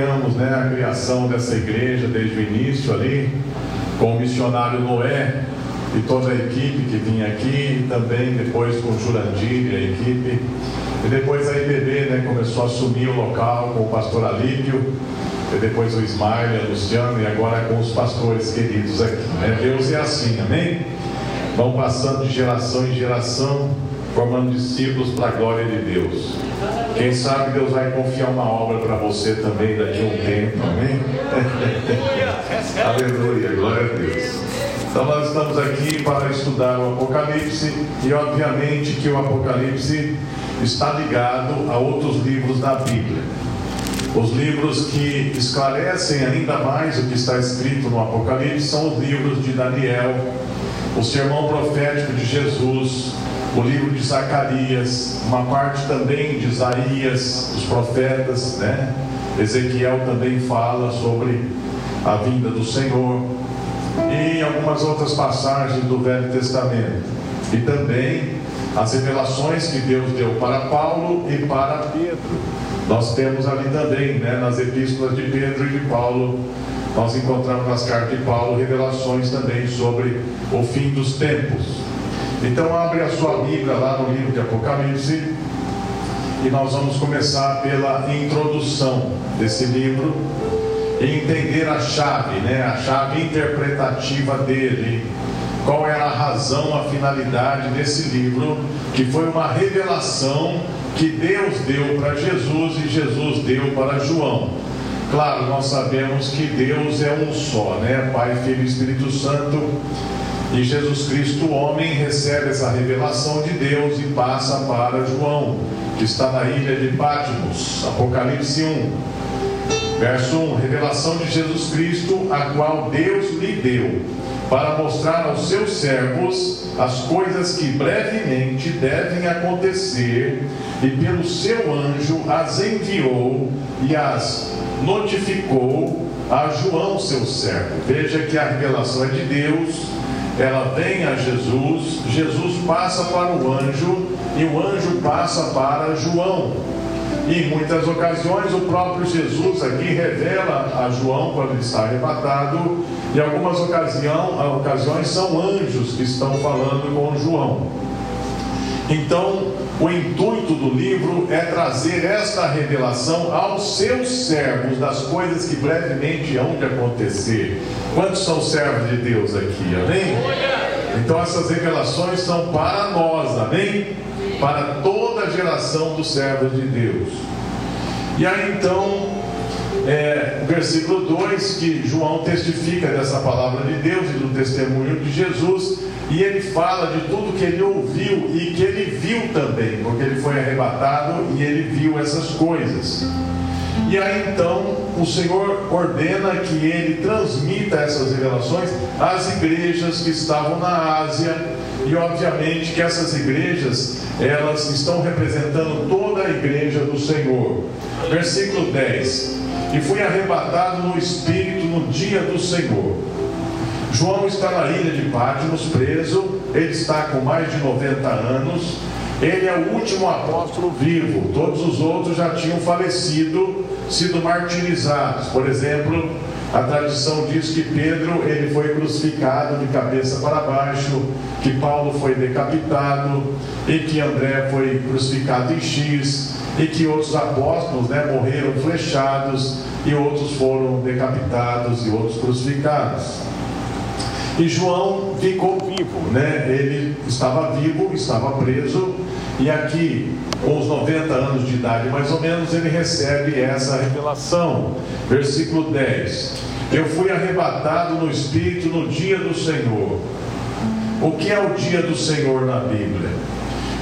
acompanhamos né, a criação dessa igreja desde o início ali, com o missionário Noé e toda a equipe que vinha aqui, e também depois com o Jurandir e a equipe. E depois a IBB né, começou a assumir o local com o pastor Alípio, e depois o Ismael, a Luciano, e agora com os pastores queridos aqui. Né? Deus é assim, amém? Vão passando de geração em geração, formando discípulos para a glória de Deus. Quem sabe Deus vai confiar uma obra para você também daqui a um tempo, amém? Aleluia, glória a Deus. Então nós estamos aqui para estudar o Apocalipse e obviamente que o Apocalipse está ligado a outros livros da Bíblia. Os livros que esclarecem ainda mais o que está escrito no Apocalipse são os livros de Daniel, o sermão profético de Jesus, o livro de Zacarias, uma parte também de Isaías, os profetas, né? Ezequiel também fala sobre a vinda do Senhor e algumas outras passagens do Velho Testamento. E também as revelações que Deus deu para Paulo e para Pedro. Nós temos ali também, né, nas epístolas de Pedro e de Paulo, nós encontramos nas cartas de Paulo revelações também sobre o fim dos tempos. Então abre a sua Bíblia lá no livro de Apocalipse e nós vamos começar pela introdução desse livro e entender a chave, né, a chave interpretativa dele qual era a razão, a finalidade desse livro, que foi uma revelação que Deus deu para Jesus e Jesus deu para João. Claro, nós sabemos que Deus é um só, né? Pai, Filho e Espírito Santo. E Jesus Cristo, homem, recebe essa revelação de Deus e passa para João, que está na ilha de Patmos, Apocalipse 1. Verso 1: Revelação de Jesus Cristo, a qual Deus lhe deu para mostrar aos seus servos as coisas que brevemente devem acontecer, e pelo seu anjo as enviou e as notificou a João, seu servo. Veja que a revelação é de Deus, ela vem a Jesus, Jesus passa para o anjo e o anjo passa para João. E em muitas ocasiões o próprio Jesus aqui revela a João quando ele está arrebatado, e algumas ocasião, ocasiões são anjos que estão falando com João. Então, o intuito do livro é trazer esta revelação aos seus servos das coisas que brevemente hão de acontecer. Quantos são servos de Deus aqui? Amém? Então, essas revelações são para nós, amém? Para toda a geração dos servos de Deus. E aí então, é, versículo 2, que João testifica dessa palavra de Deus e do testemunho de Jesus, e ele fala de tudo que ele ouviu e que ele viu também, porque ele foi arrebatado e ele viu essas coisas. E aí então o Senhor ordena que ele transmita essas revelações às igrejas que estavam na Ásia, e obviamente que essas igrejas elas estão representando toda a igreja do Senhor. Versículo 10: E fui arrebatado no espírito no dia do Senhor. João está na ilha de Patmos, preso, ele está com mais de 90 anos, ele é o último apóstolo vivo, todos os outros já tinham falecido, sido martirizados. Por exemplo, a tradição diz que Pedro ele foi crucificado de cabeça para baixo, que Paulo foi decapitado e que André foi crucificado em X e que outros apóstolos né, morreram flechados e outros foram decapitados e outros crucificados. E João ficou vivo, né? Ele estava vivo, estava preso, e aqui, com os 90 anos de idade mais ou menos, ele recebe essa revelação. Versículo 10: Eu fui arrebatado no Espírito no dia do Senhor. O que é o dia do Senhor na Bíblia?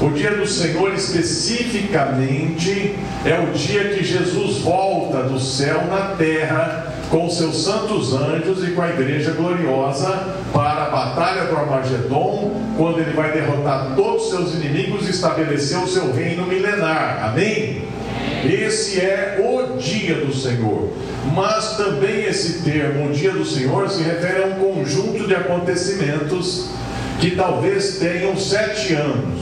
O dia do Senhor especificamente é o dia que Jesus volta do céu na terra com seus santos anjos e com a igreja gloriosa para a batalha do Armagedon, quando ele vai derrotar todos os seus inimigos e estabelecer o seu reino milenar. Amém? Esse é o dia do Senhor. Mas também esse termo, o dia do Senhor, se refere a um conjunto de acontecimentos que talvez tenham sete anos.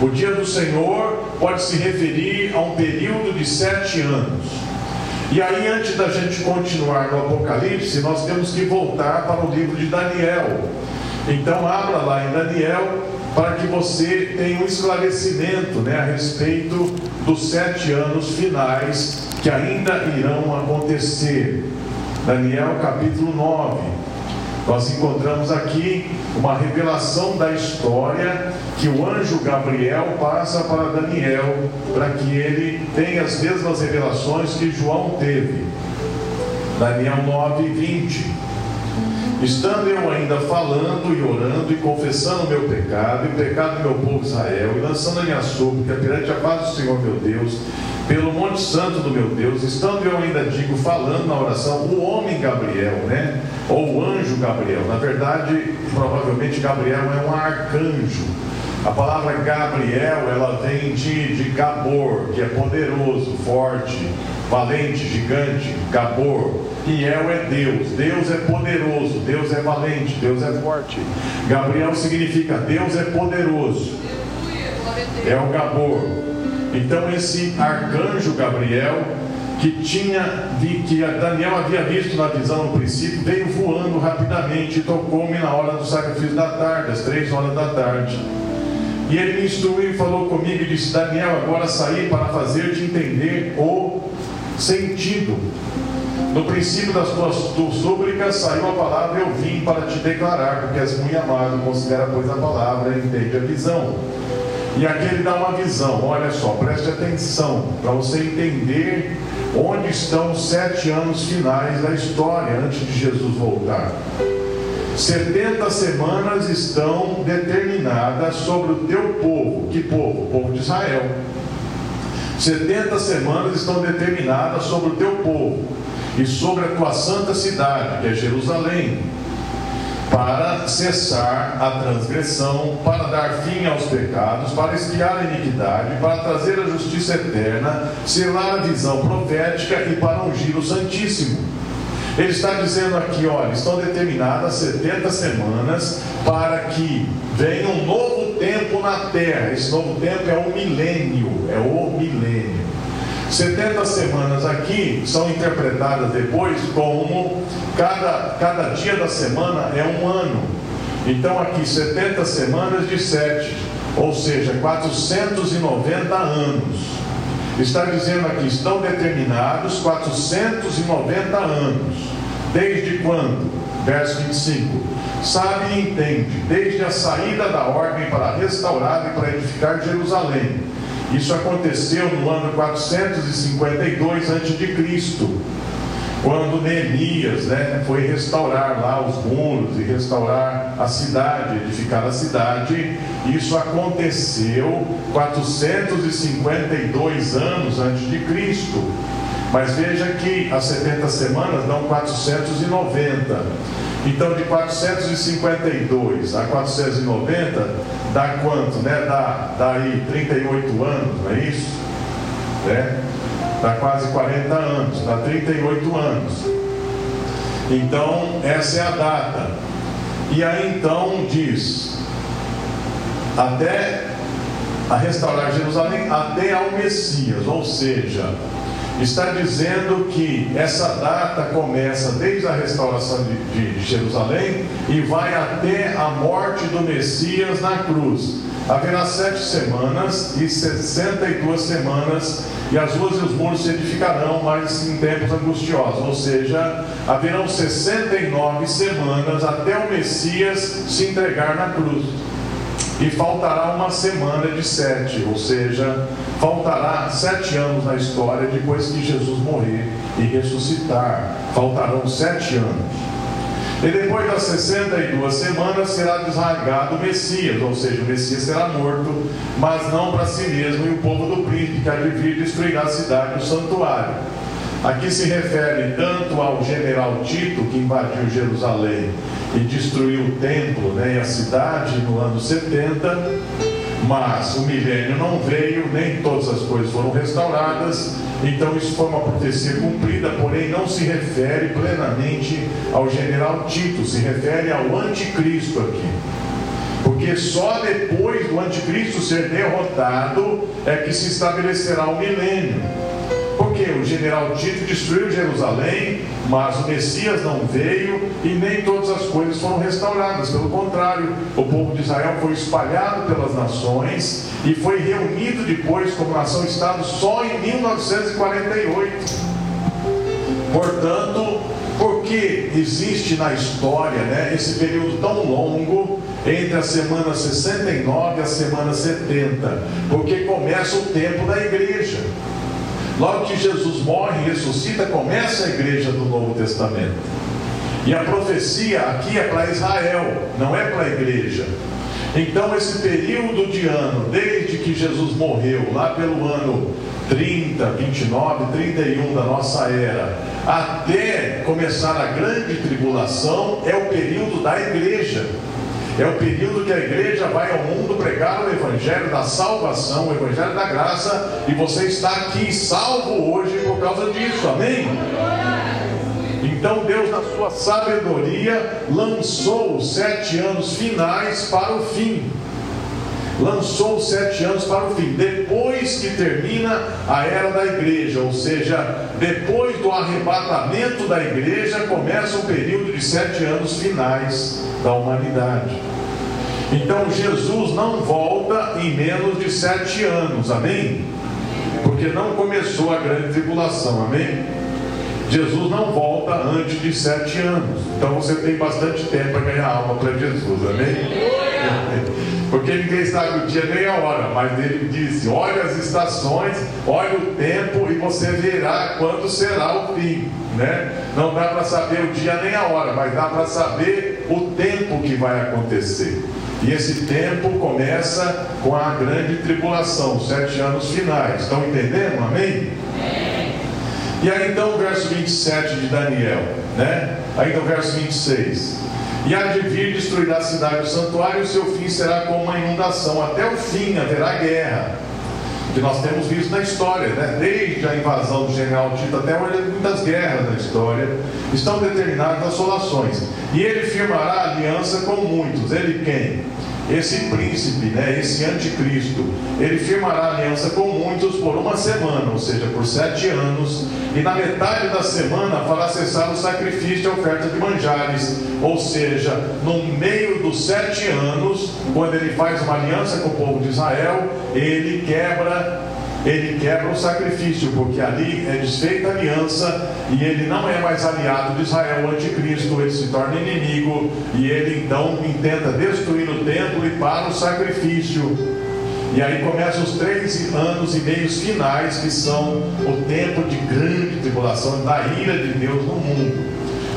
O dia do Senhor pode se referir a um período de sete anos. E aí, antes da gente continuar no Apocalipse, nós temos que voltar para o livro de Daniel. Então, abra lá em Daniel para que você tenha um esclarecimento né, a respeito dos sete anos finais que ainda irão acontecer. Daniel capítulo 9. Nós encontramos aqui uma revelação da história que o anjo Gabriel passa para Daniel, para que ele tenha as mesmas revelações que João teve. Daniel 9, 20. Estando eu ainda falando e orando e confessando o meu pecado e o pecado do meu povo Israel, e lançando a minha súplica perante a paz do Senhor meu Deus, pelo Monte Santo do meu Deus, estando eu ainda digo, falando na oração, o homem Gabriel, né? Ou o anjo Gabriel. Na verdade, provavelmente Gabriel é um arcanjo. A palavra Gabriel, ela vem de, de Gabor, que é poderoso, forte, valente, gigante, Gabor. E El é Deus. Deus é poderoso, Deus é valente, Deus é forte. Gabriel significa Deus é poderoso. É o Gabor. Então esse arcanjo Gabriel, que tinha que Daniel havia visto na visão no princípio, veio voando rapidamente e tocou-me na hora do sacrifício da tarde, às três horas da tarde. E ele me instruiu e falou comigo e disse: Daniel, agora saí para fazer-te entender o sentido. No princípio das tuas súplicas saiu a palavra, eu vim para te declarar, porque és muito amado, considera, pois, a palavra e entende a visão. E aqui ele dá uma visão, olha só, preste atenção, para você entender onde estão os sete anos finais da história antes de Jesus voltar. 70 semanas estão determinadas sobre o teu povo. Que povo? O povo de Israel. 70 semanas estão determinadas sobre o teu povo e sobre a tua santa cidade, que é Jerusalém para cessar a transgressão, para dar fim aos pecados, para espiar a iniquidade, para trazer a justiça eterna, selar a visão profética e para ungir o Santíssimo. Ele está dizendo aqui, olha, estão determinadas 70 semanas para que venha um novo tempo na terra. Esse novo tempo é o milênio, é o milênio. 70 semanas aqui são interpretadas depois como cada, cada dia da semana é um ano. Então aqui 70 semanas de 7, ou seja, 490 anos. Está dizendo aqui, estão determinados 490 anos. Desde quando? Verso 25. Sabe e entende, desde a saída da ordem para restaurar e para edificar Jerusalém isso aconteceu no ano 452 a.C., quando Neemias né, foi restaurar lá os muros e restaurar a cidade, edificar a cidade. Isso aconteceu 452 anos antes de Cristo. Mas veja que as 70 semanas dão 490. Então, de 452 a 490, dá quanto? Né? Dá, dá aí 38 anos, não é isso? Né? Dá quase 40 anos, dá 38 anos. Então, essa é a data. E aí então diz, até a restaurar Jerusalém, até ao Messias, ou seja, está dizendo que essa data começa desde a restauração de, de, Jerusalém e vai até a morte do Messias na cruz. Haverá sete semanas e sessenta e duas semanas, e as ruas e os muros se edificarão, mas em tempos angustiosos, ou seja, haverão 69 semanas até o Messias se entregar na cruz e faltará uma semana de sete, ou seja, faltará sete anos na história depois que Jesus morrer e ressuscitar. Faltarão sete anos. E depois das 62 semanas será desarraigado o Messias, ou seja, o Messias será morto, mas não para si mesmo e o povo do príncipe que vir destruirá a cidade o santuário. Aqui se refere tanto ao general Tito, que invadiu Jerusalém e destruiu o templo né, e a cidade no ano 70, mas o milênio não veio, nem todas as coisas foram restauradas, então isso foi uma profecia cumprida, porém não se refere plenamente ao general Tito, se refere ao anticristo aqui. Porque só depois do anticristo ser derrotado é que se estabelecerá o milênio. General Tito destruiu Jerusalém, mas o Messias não veio e nem todas as coisas foram restauradas. Pelo contrário, o povo de Israel foi espalhado pelas nações e foi reunido depois como nação-estado só em 1948. Portanto, porque existe na história né, esse período tão longo entre a semana 69 e a semana 70? Porque começa o tempo da igreja. Logo que Jesus morre e ressuscita, começa a igreja do Novo Testamento. E a profecia aqui é para Israel, não é para a igreja. Então, esse período de ano, desde que Jesus morreu, lá pelo ano 30, 29, 31 da nossa era, até começar a grande tribulação, é o período da igreja. É o período que a igreja vai ao mundo pregar o evangelho da salvação, o evangelho da graça, e você está aqui salvo hoje por causa disso. Amém? Então Deus, na sua sabedoria, lançou os sete anos finais para o fim lançou sete anos para o fim, depois que termina a era da igreja, ou seja, depois do arrebatamento da igreja, começa o período de sete anos finais da humanidade. Então Jesus não volta em menos de sete anos, amém? Porque não começou a grande tribulação, amém? Jesus não volta antes de sete anos. Então você tem bastante tempo para ganhar alma para Jesus, amém? Porque ninguém sabe o dia nem a hora, mas ele disse: olhe as estações, olhe o tempo e você verá quando será o fim. Né? Não dá para saber o dia nem a hora, mas dá para saber o tempo que vai acontecer. E esse tempo começa com a grande tribulação, os sete anos finais. Estão entendendo? Amém? E aí então o verso 27 de Daniel, né? Aí então o verso 26. E há de vir destruirá a cidade do santuário, e o seu fim será como uma inundação. Até o fim haverá guerra. Que nós temos visto na história, né? desde a invasão do general Tito até hoje, muitas guerras na história, estão determinadas assolações. E ele firmará aliança com muitos. Ele quem? Esse príncipe, né, esse anticristo, ele firmará aliança com muitos por uma semana, ou seja, por sete anos, e na metade da semana fará cessar o sacrifício e a oferta de manjares, ou seja, no meio dos sete anos, quando ele faz uma aliança com o povo de Israel, ele quebra ele quebra o sacrifício, porque ali é desfeita a aliança e ele não é mais aliado de Israel, o anticristo, ele se torna inimigo e ele então tenta destruir o templo e para o sacrifício. E aí começam os três anos e meios finais, que são o tempo de grande tribulação, da ira de Deus no mundo.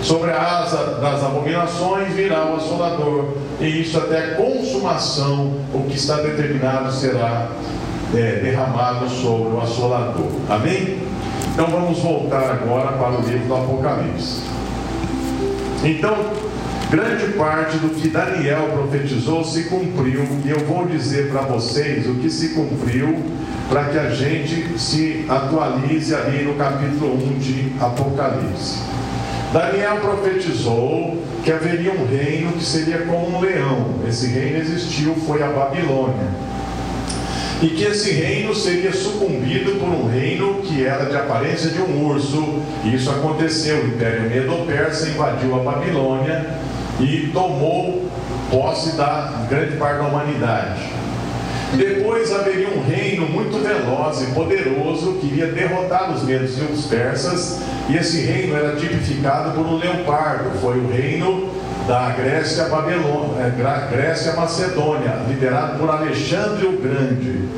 Sobre a asa das abominações virá o assolador, e isso até a consumação, o que está determinado será é, derramado sobre o assolador. Amém? Então vamos voltar agora para o livro do Apocalipse. Então, grande parte do que Daniel profetizou se cumpriu, e eu vou dizer para vocês o que se cumpriu, para que a gente se atualize ali no capítulo 1 de Apocalipse. Daniel profetizou que haveria um reino que seria como um leão. Esse reino existiu, foi a Babilônia e que esse reino seria sucumbido por um reino que era de aparência de um urso. E isso aconteceu. O Império Medo-Persa invadiu a Babilônia e tomou posse da grande parte da humanidade. Depois haveria um reino muito veloz e poderoso que iria derrotar os medos e os persas, e esse reino era tipificado por um leopardo. Foi o reino da Grécia Babilônia, é, Grécia Macedônia, liderado por Alexandre o Grande,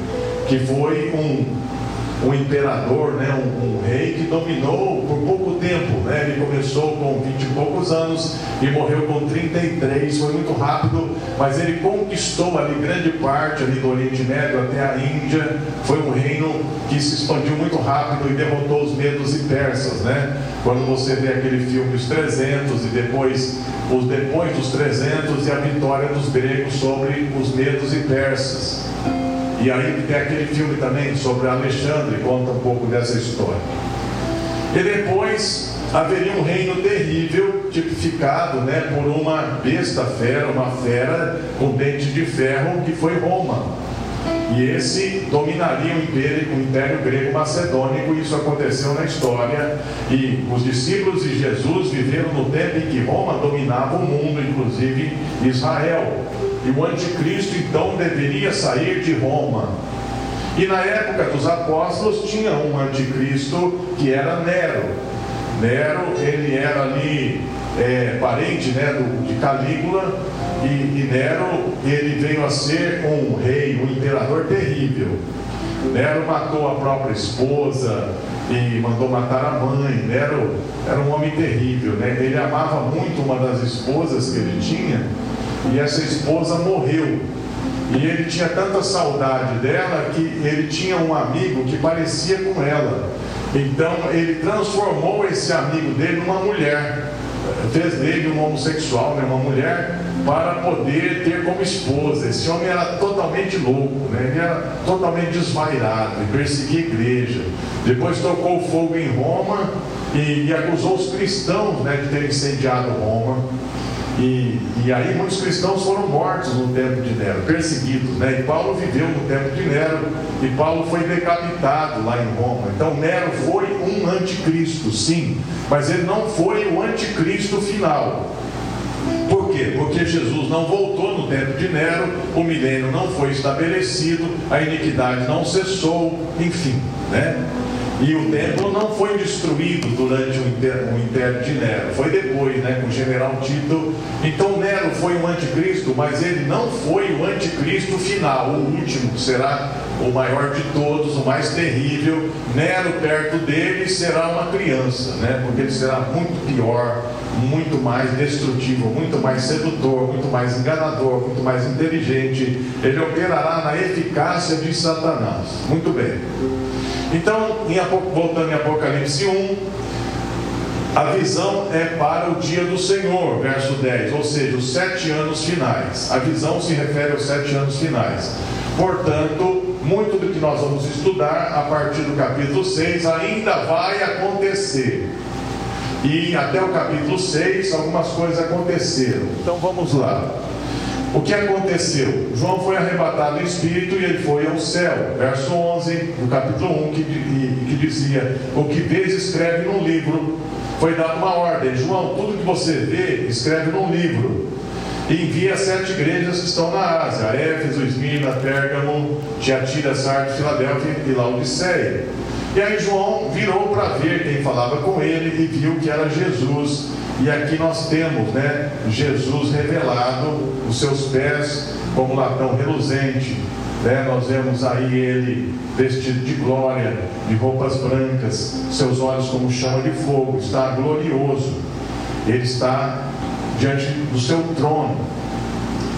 que foi um um imperador, né, um, um, rei que dominou por pouco tempo. Né? Ele começou com 20 e poucos anos e morreu com 33, foi muito rápido, mas ele conquistou ali grande parte ali do Oriente Médio até a Índia. Foi um reino que se expandiu muito rápido e derrotou os medos e persas. Né? Quando você vê aquele filme Os 300 e depois os depois dos 300 e a vitória dos gregos sobre os medos e persas. E aí tem aquele filme também sobre Alexandre, conta um pouco dessa história. E depois haveria um reino terrível, tipificado né, por uma besta fera, uma fera com dente de ferro, que foi Roma. E esse dominaria o império, o império grego macedônico, e isso aconteceu na história. E os discípulos de Jesus viveram no tempo em que Roma dominava o mundo, inclusive Israel. E o anticristo então deveria sair de Roma. E na época dos apóstolos tinha um anticristo que era Nero. Nero, ele era ali é, parente né, do, de Calígula, e, e Nero ele veio a ser um rei, um imperador terrível. Nero matou a própria esposa e mandou matar a mãe. Nero era um homem terrível, né? Ele amava muito uma das esposas que ele tinha e essa esposa morreu. E ele tinha tanta saudade dela que ele tinha um amigo que parecia com ela. Então ele transformou esse amigo dele numa mulher fez dele um homossexual, né, uma mulher, para poder ter como esposa. Esse homem era totalmente louco, né, ele era totalmente desvairado e perseguia a igreja. Depois tocou fogo em Roma e, e acusou os cristãos né, de terem incendiado Roma. E, e, aí muitos cristãos foram mortos no tempo de Nero, perseguidos, né? E Paulo viveu no tempo de Nero, e Paulo foi decapitado lá em Roma. Então Nero foi um anticristo, sim, mas ele não foi o anticristo final. Por quê? Porque Jesus não voltou no tempo de Nero, o milênio não foi estabelecido, a iniquidade não cessou, enfim, né? E o templo não foi destruído durante o império de Nero, foi depois, né, com o general Tito. Então Nero foi um anticristo, mas ele não foi o anticristo final, o último, será o maior de todos, o mais terrível. Nero perto dele será uma criança, né, porque ele será muito pior, muito mais destrutivo, muito mais sedutor, muito mais enganador, muito mais inteligente. Ele operará na eficácia de Satanás. Muito bem. Então, em, voltando em Apocalipse 1, a visão é para o dia do Senhor, verso 10, ou seja, os sete anos finais. A visão se refere aos sete anos finais. Portanto, muito do que nós vamos estudar a partir do capítulo 6 ainda vai acontecer. E até o capítulo 6, algumas coisas aconteceram. Então vamos lá. O que aconteceu? João foi arrebatado em espírito e ele foi ao céu. Verso 11 do capítulo 1, que, que dizia: O que vês, escreve num livro. Foi dada uma ordem: João, tudo que você vê, escreve num livro. E envia sete igrejas que estão na Ásia: Éfeso, Esmina, Pérgamo, Tiatira, Sardes, Filadélfia e Laodiceia. E aí João virou para ver quem falava com ele e viu que era Jesus e aqui nós temos né, Jesus revelado, os seus pés como latão reluzente. Né? Nós vemos aí ele vestido de glória, de roupas brancas, seus olhos como chama de fogo, está glorioso. Ele está diante do seu trono.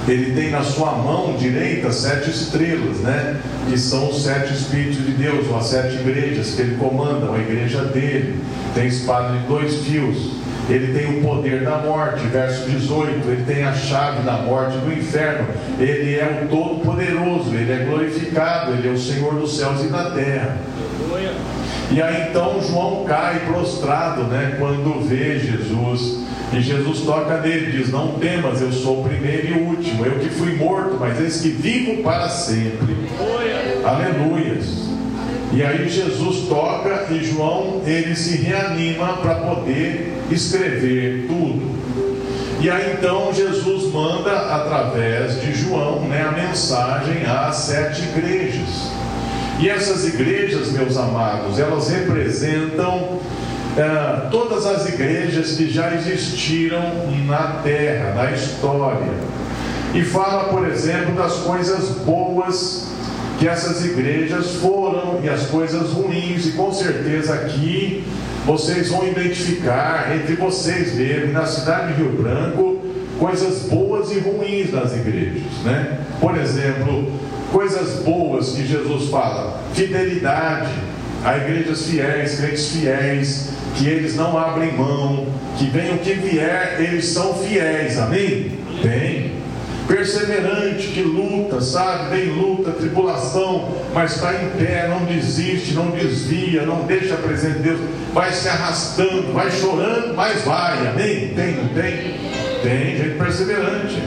Ele tem na sua mão direita sete estrelas, né? Que são os sete Espíritos de Deus, ou as sete igrejas que ele comanda, a igreja dele. Tem espada de dois fios ele tem o poder da morte, verso 18, ele tem a chave da morte do inferno, ele é o Todo-Poderoso, ele é glorificado, ele é o Senhor dos céus e da terra. E aí então João cai prostrado, né, quando vê Jesus, e Jesus toca nele, diz: Não temas, eu sou o primeiro e o último, eu que fui morto, mas eis que vivo para sempre. Aleluias. E aí Jesus toca e João ele se reanima para poder escrever tudo. E aí então Jesus manda através de João né, a mensagem às sete igrejas. E essas igrejas, meus amados, elas representam é, todas as igrejas que já existiram na terra, na história. E fala, por exemplo, das coisas boas que essas igrejas foram e as coisas ruins, e com certeza aqui vocês vão identificar entre vocês mesmos, na cidade de Rio Branco, coisas boas e ruins nas igrejas, né? Por exemplo, coisas boas que Jesus fala, fidelidade, a igrejas fiéis, crentes fiéis, que eles não abrem mão, que venha o que vier, eles são fiéis, amém? Tem perseverante, que luta, sabe? Vem luta, tribulação, mas está em pé, não desiste, não desvia, não deixa a presença de Deus, vai se arrastando, vai chorando, mas vai, amém? Tem, não tem? Tem gente perseverante.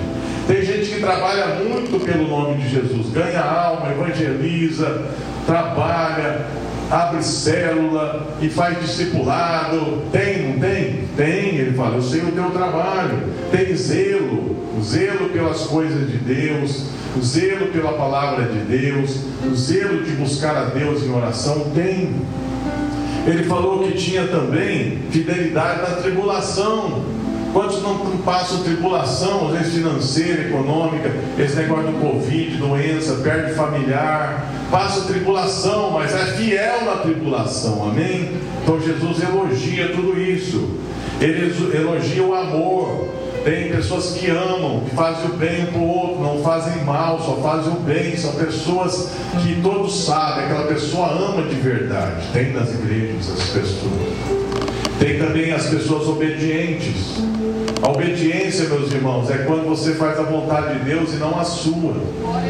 Tem gente que trabalha muito pelo nome de Jesus, ganha alma, evangeliza, trabalha, abre célula e faz discipulado. Tem, não tem? Tem, ele fala, eu sei o teu trabalho, tem zelo, zelo pelas coisas de Deus, zelo pela palavra de Deus, zelo de buscar a Deus em oração, tem. Ele falou que tinha também fidelidade na tribulação. Quantos não passam tribulação, às vezes financeira, econômica, esse negócio do Covid, doença, perde familiar, passa tribulação, mas é fiel na tribulação, amém? Então Jesus elogia tudo isso, ele elogia o amor. Tem pessoas que amam, que fazem o bem um para o outro, não fazem mal, só fazem o bem. São pessoas que todos sabem, aquela pessoa ama de verdade. Tem nas igrejas essas pessoas. Tem também as pessoas obedientes. A obediência, meus irmãos, é quando você faz a vontade de Deus e não a sua.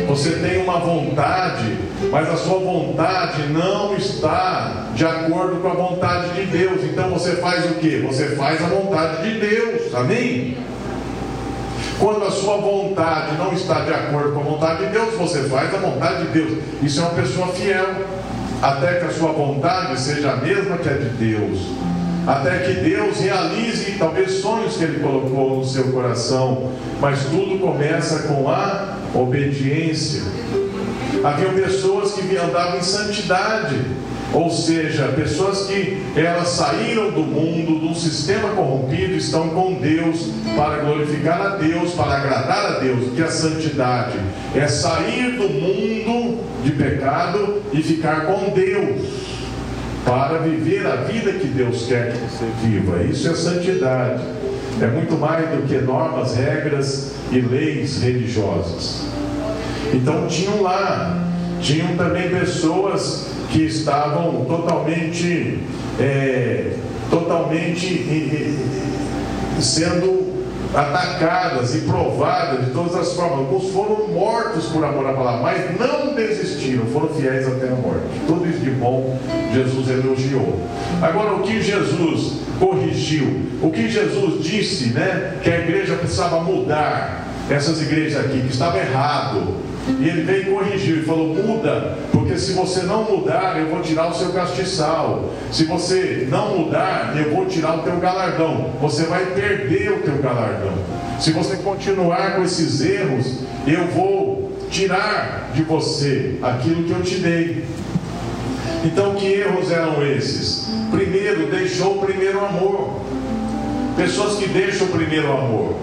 Você tem uma vontade, mas a sua vontade não está de acordo com a vontade de Deus. Então você faz o que? Você faz a vontade de Deus. Amém? Quando a sua vontade não está de acordo com a vontade de Deus, você faz a vontade de Deus. Isso é uma pessoa fiel. Até que a sua vontade seja a mesma que a de Deus até que Deus realize talvez sonhos que Ele colocou no seu coração, mas tudo começa com a obediência. Havia pessoas que andavam em santidade, ou seja, pessoas que elas saíram do mundo, um sistema corrompido, estão com Deus para glorificar a Deus, para agradar a Deus. Que a santidade é sair do mundo de pecado e ficar com Deus para viver a vida que Deus quer que você viva. Isso é santidade. É muito mais do que normas, regras e leis religiosas. Então tinham lá, tinham também pessoas que estavam totalmente, é, totalmente sendo atacadas e provadas de todas as formas. Alguns foram mortos por amor à palavra, mas não desistiram, foram fiéis até a morte. Tudo isso de bom Jesus elogiou. Agora, o que Jesus corrigiu, o que Jesus disse, né, que a igreja precisava mudar, essas igrejas aqui, que estava errado. E ele veio e corrigiu e falou: muda, porque se você não mudar, eu vou tirar o seu castiçal. Se você não mudar, eu vou tirar o teu galardão. Você vai perder o teu galardão. Se você continuar com esses erros, eu vou tirar de você aquilo que eu te dei. Então, que erros eram esses? Primeiro, deixou o primeiro amor. Pessoas que deixam o primeiro amor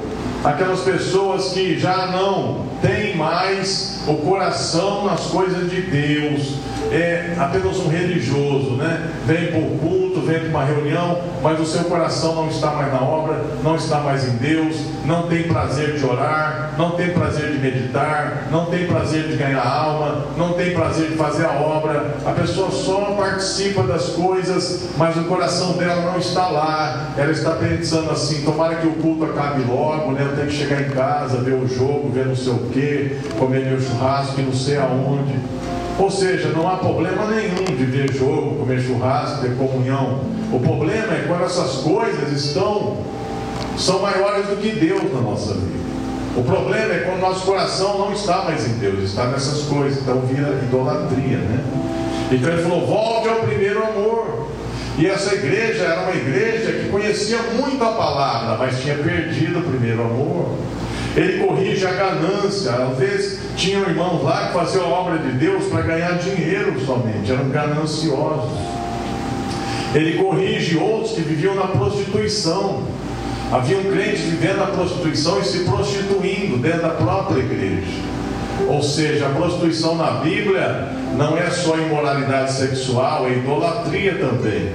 aquelas pessoas que já não têm mais o coração nas coisas de Deus, é apenas um religioso, né? Vem por culto, vem para uma reunião, mas o seu coração não está mais na obra, não está mais em Deus, não tem prazer de orar, não tem prazer de meditar, não tem prazer de ganhar alma, não tem prazer de fazer a obra. A pessoa só participa das coisas, mas o coração dela não está lá. Ela está pensando assim: tomara que o culto acabe logo, né? Eu tenho que chegar em casa, ver o jogo, ver não sei o que, comer meu churrasco e não sei aonde. Ou seja, não há problema nenhum de ver jogo, comer churrasco, ter comunhão. O problema é quando essas coisas estão são maiores do que Deus na nossa vida. O problema é quando nosso coração não está mais em Deus, está nessas coisas, então vira idolatria, né? Então ele falou: volte ao primeiro amor. E essa igreja era uma igreja que conhecia muito a palavra, mas tinha perdido o primeiro amor. Ele corrige a ganância. Às vezes tinham irmãos lá que faziam a obra de Deus para ganhar dinheiro somente, eram gananciosos. Ele corrige outros que viviam na prostituição. Havia um crente vivendo na prostituição e se prostituindo dentro da própria igreja. Ou seja, a prostituição na Bíblia não é só imoralidade sexual, é idolatria também.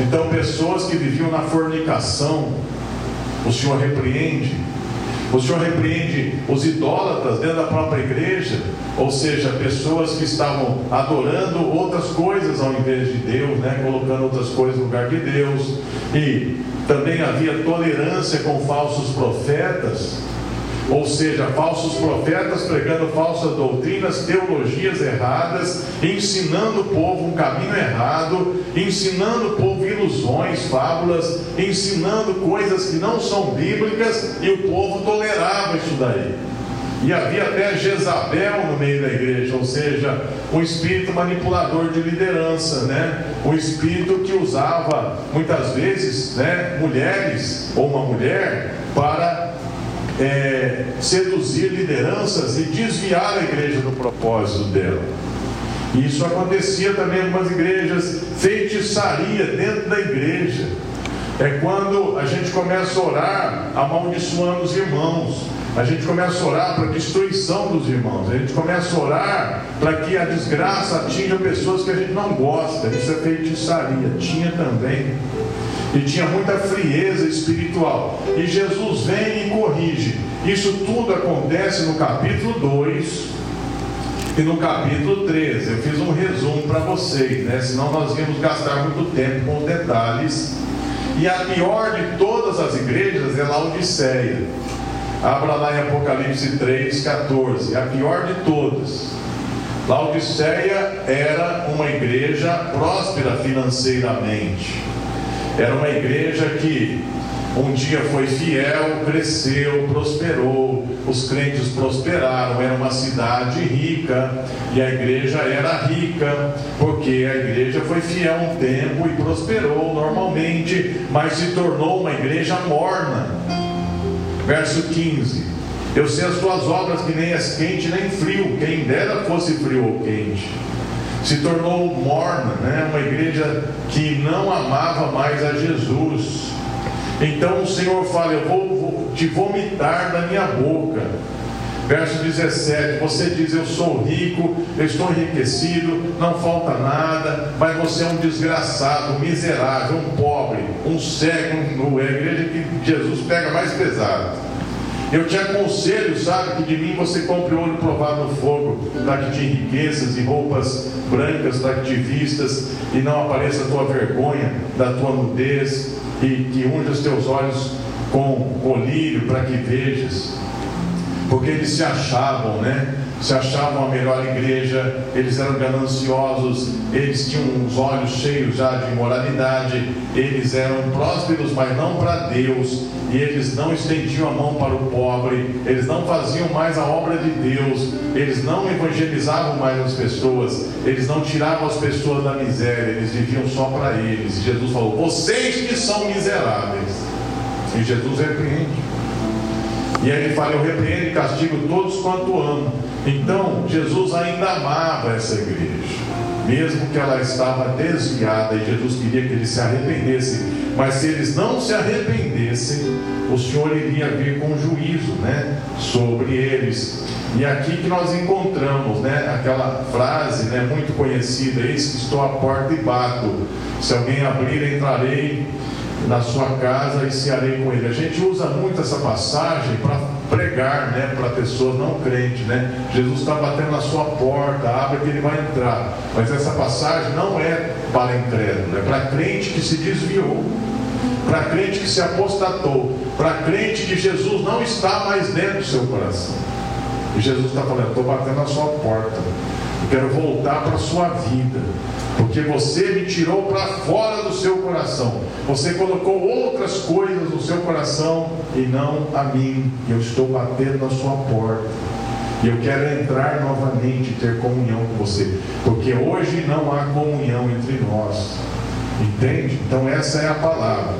Então, pessoas que viviam na fornicação, o Senhor repreende. O Senhor repreende os idólatras dentro da própria igreja, ou seja, pessoas que estavam adorando outras coisas ao invés de Deus, né? colocando outras coisas no lugar de Deus. E também havia tolerância com falsos profetas, ou seja, falsos profetas pregando falsas doutrinas, teologias erradas, ensinando o povo um caminho errado, ensinando o povo ilusões, fábulas, ensinando coisas que não são bíblicas e o povo tolerava isso daí. E havia até Jezabel no meio da igreja, ou seja, um espírito manipulador de liderança, né? Um espírito que usava muitas vezes, né, mulheres ou uma mulher para é, seduzir lideranças e desviar a igreja do propósito dela. Isso acontecia também em algumas igrejas, feitiçaria dentro da igreja. É quando a gente começa a orar amaldiçoando os irmãos. A gente começa a orar para a destruição dos irmãos. A gente começa a orar para que a desgraça atinja pessoas que a gente não gosta. Isso é feitiçaria. Tinha também. E tinha muita frieza espiritual. E Jesus vem e corrige. Isso tudo acontece no capítulo 2 e no capítulo 13. Eu fiz um resumo para vocês, né? Senão nós íamos gastar muito tempo com detalhes. E a pior de todas as igrejas é Laodiceia. Abra lá em Apocalipse 3, 14. A pior de todas. Laodiceia era uma igreja próspera financeiramente. Era uma igreja que um dia foi fiel, cresceu, prosperou, os crentes prosperaram, era uma cidade rica e a igreja era rica, porque a igreja foi fiel um tempo e prosperou normalmente, mas se tornou uma igreja morna. Verso 15: Eu sei as tuas obras que nem és quente nem frio, quem dera fosse frio ou quente se tornou morna, né? uma igreja que não amava mais a Jesus, então o Senhor fala: Eu vou, vou te vomitar da minha boca. Verso 17: Você diz: Eu sou rico, eu estou enriquecido, não falta nada, mas você é um desgraçado, um miserável, um pobre, um cego, um nu. É a igreja que Jesus pega mais pesado. Eu te aconselho, sabe, que de mim você compre ouro provado no fogo, para que te enriqueças e roupas brancas para que te vistas e não apareça a tua vergonha da tua nudez e que unja os teus olhos com colírio para que vejas. Porque eles se achavam, né? Se achavam a melhor igreja, eles eram gananciosos, eles tinham os olhos cheios já de imoralidade, eles eram prósperos, mas não para Deus, e eles não estendiam a mão para o pobre, eles não faziam mais a obra de Deus, eles não evangelizavam mais as pessoas, eles não tiravam as pessoas da miséria, eles viviam só para eles. E Jesus falou: Vocês que são miseráveis. E Jesus repreende. E aí ele fala: Eu repreendo e castigo todos quanto amo. Então, Jesus ainda amava essa igreja, mesmo que ela estava desviada, e Jesus queria que eles se arrependessem mas se eles não se arrependessem, o Senhor iria vir com juízo, né, sobre eles. E aqui que nós encontramos, né, aquela frase, né, muito conhecida: Eis que estou à porta e bato. Se alguém abrir, entrarei na sua casa e cearei com ele. A gente usa muito essa passagem para pregar, né, para pessoas não crentes, né? Jesus está batendo na sua porta, abre que ele vai entrar. Mas essa passagem não é para incrédulo, é para crente que se desviou, para crente que se apostatou, para crente que Jesus não está mais dentro do seu coração. E Jesus está falando: estou batendo na sua porta, quero voltar para a sua vida porque você me tirou para fora do seu coração. Você colocou outras coisas no seu coração e não a mim. Eu estou batendo na sua porta. E eu quero entrar novamente e ter comunhão com você. Porque hoje não há comunhão entre nós. Entende? Então essa é a palavra.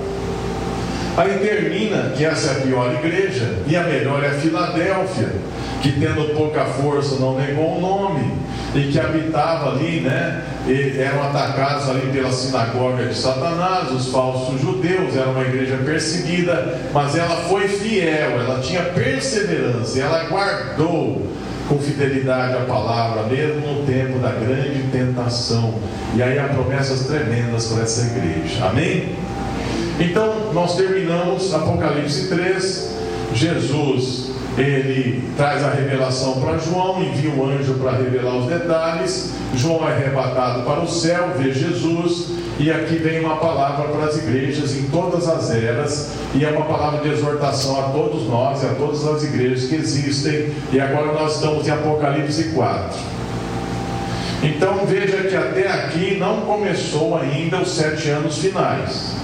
Aí termina que essa é a pior igreja e a melhor é a Filadélfia, que tendo pouca força não negou o nome e que habitava ali, né? Eram atacados ali pela sinagoga de Satanás, os falsos judeus, era uma igreja perseguida, mas ela foi fiel, ela tinha perseverança, ela guardou com fidelidade a palavra, mesmo no tempo da grande tentação. E aí há promessas tremendas para essa igreja. Amém? Então, nós terminamos Apocalipse 3. Jesus, ele traz a revelação para João, envia um anjo para revelar os detalhes. João é arrebatado para o céu, vê Jesus. E aqui vem uma palavra para as igrejas em todas as eras, e é uma palavra de exortação a todos nós e a todas as igrejas que existem. E agora nós estamos em Apocalipse 4. Então veja que até aqui não começou ainda os sete anos finais.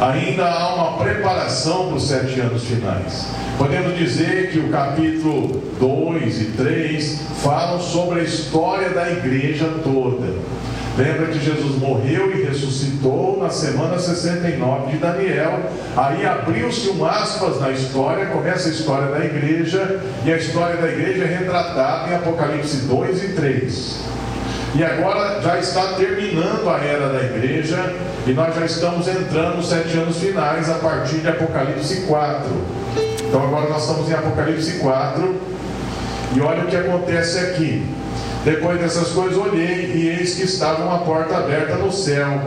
Ainda há uma preparação para os sete anos finais. Podemos dizer que o capítulo 2 e 3 falam sobre a história da igreja toda. Lembra que Jesus morreu e ressuscitou na semana 69 de Daniel. Aí abriu-se um aspas na história, começa a história da igreja, e a história da igreja é retratada em Apocalipse 2 e 3. E agora já está terminando a era da igreja, e nós já estamos entrando nos sete anos finais a partir de Apocalipse 4. Então agora nós estamos em Apocalipse 4, e olha o que acontece aqui. Depois dessas coisas olhei e eis que estava uma porta aberta no céu.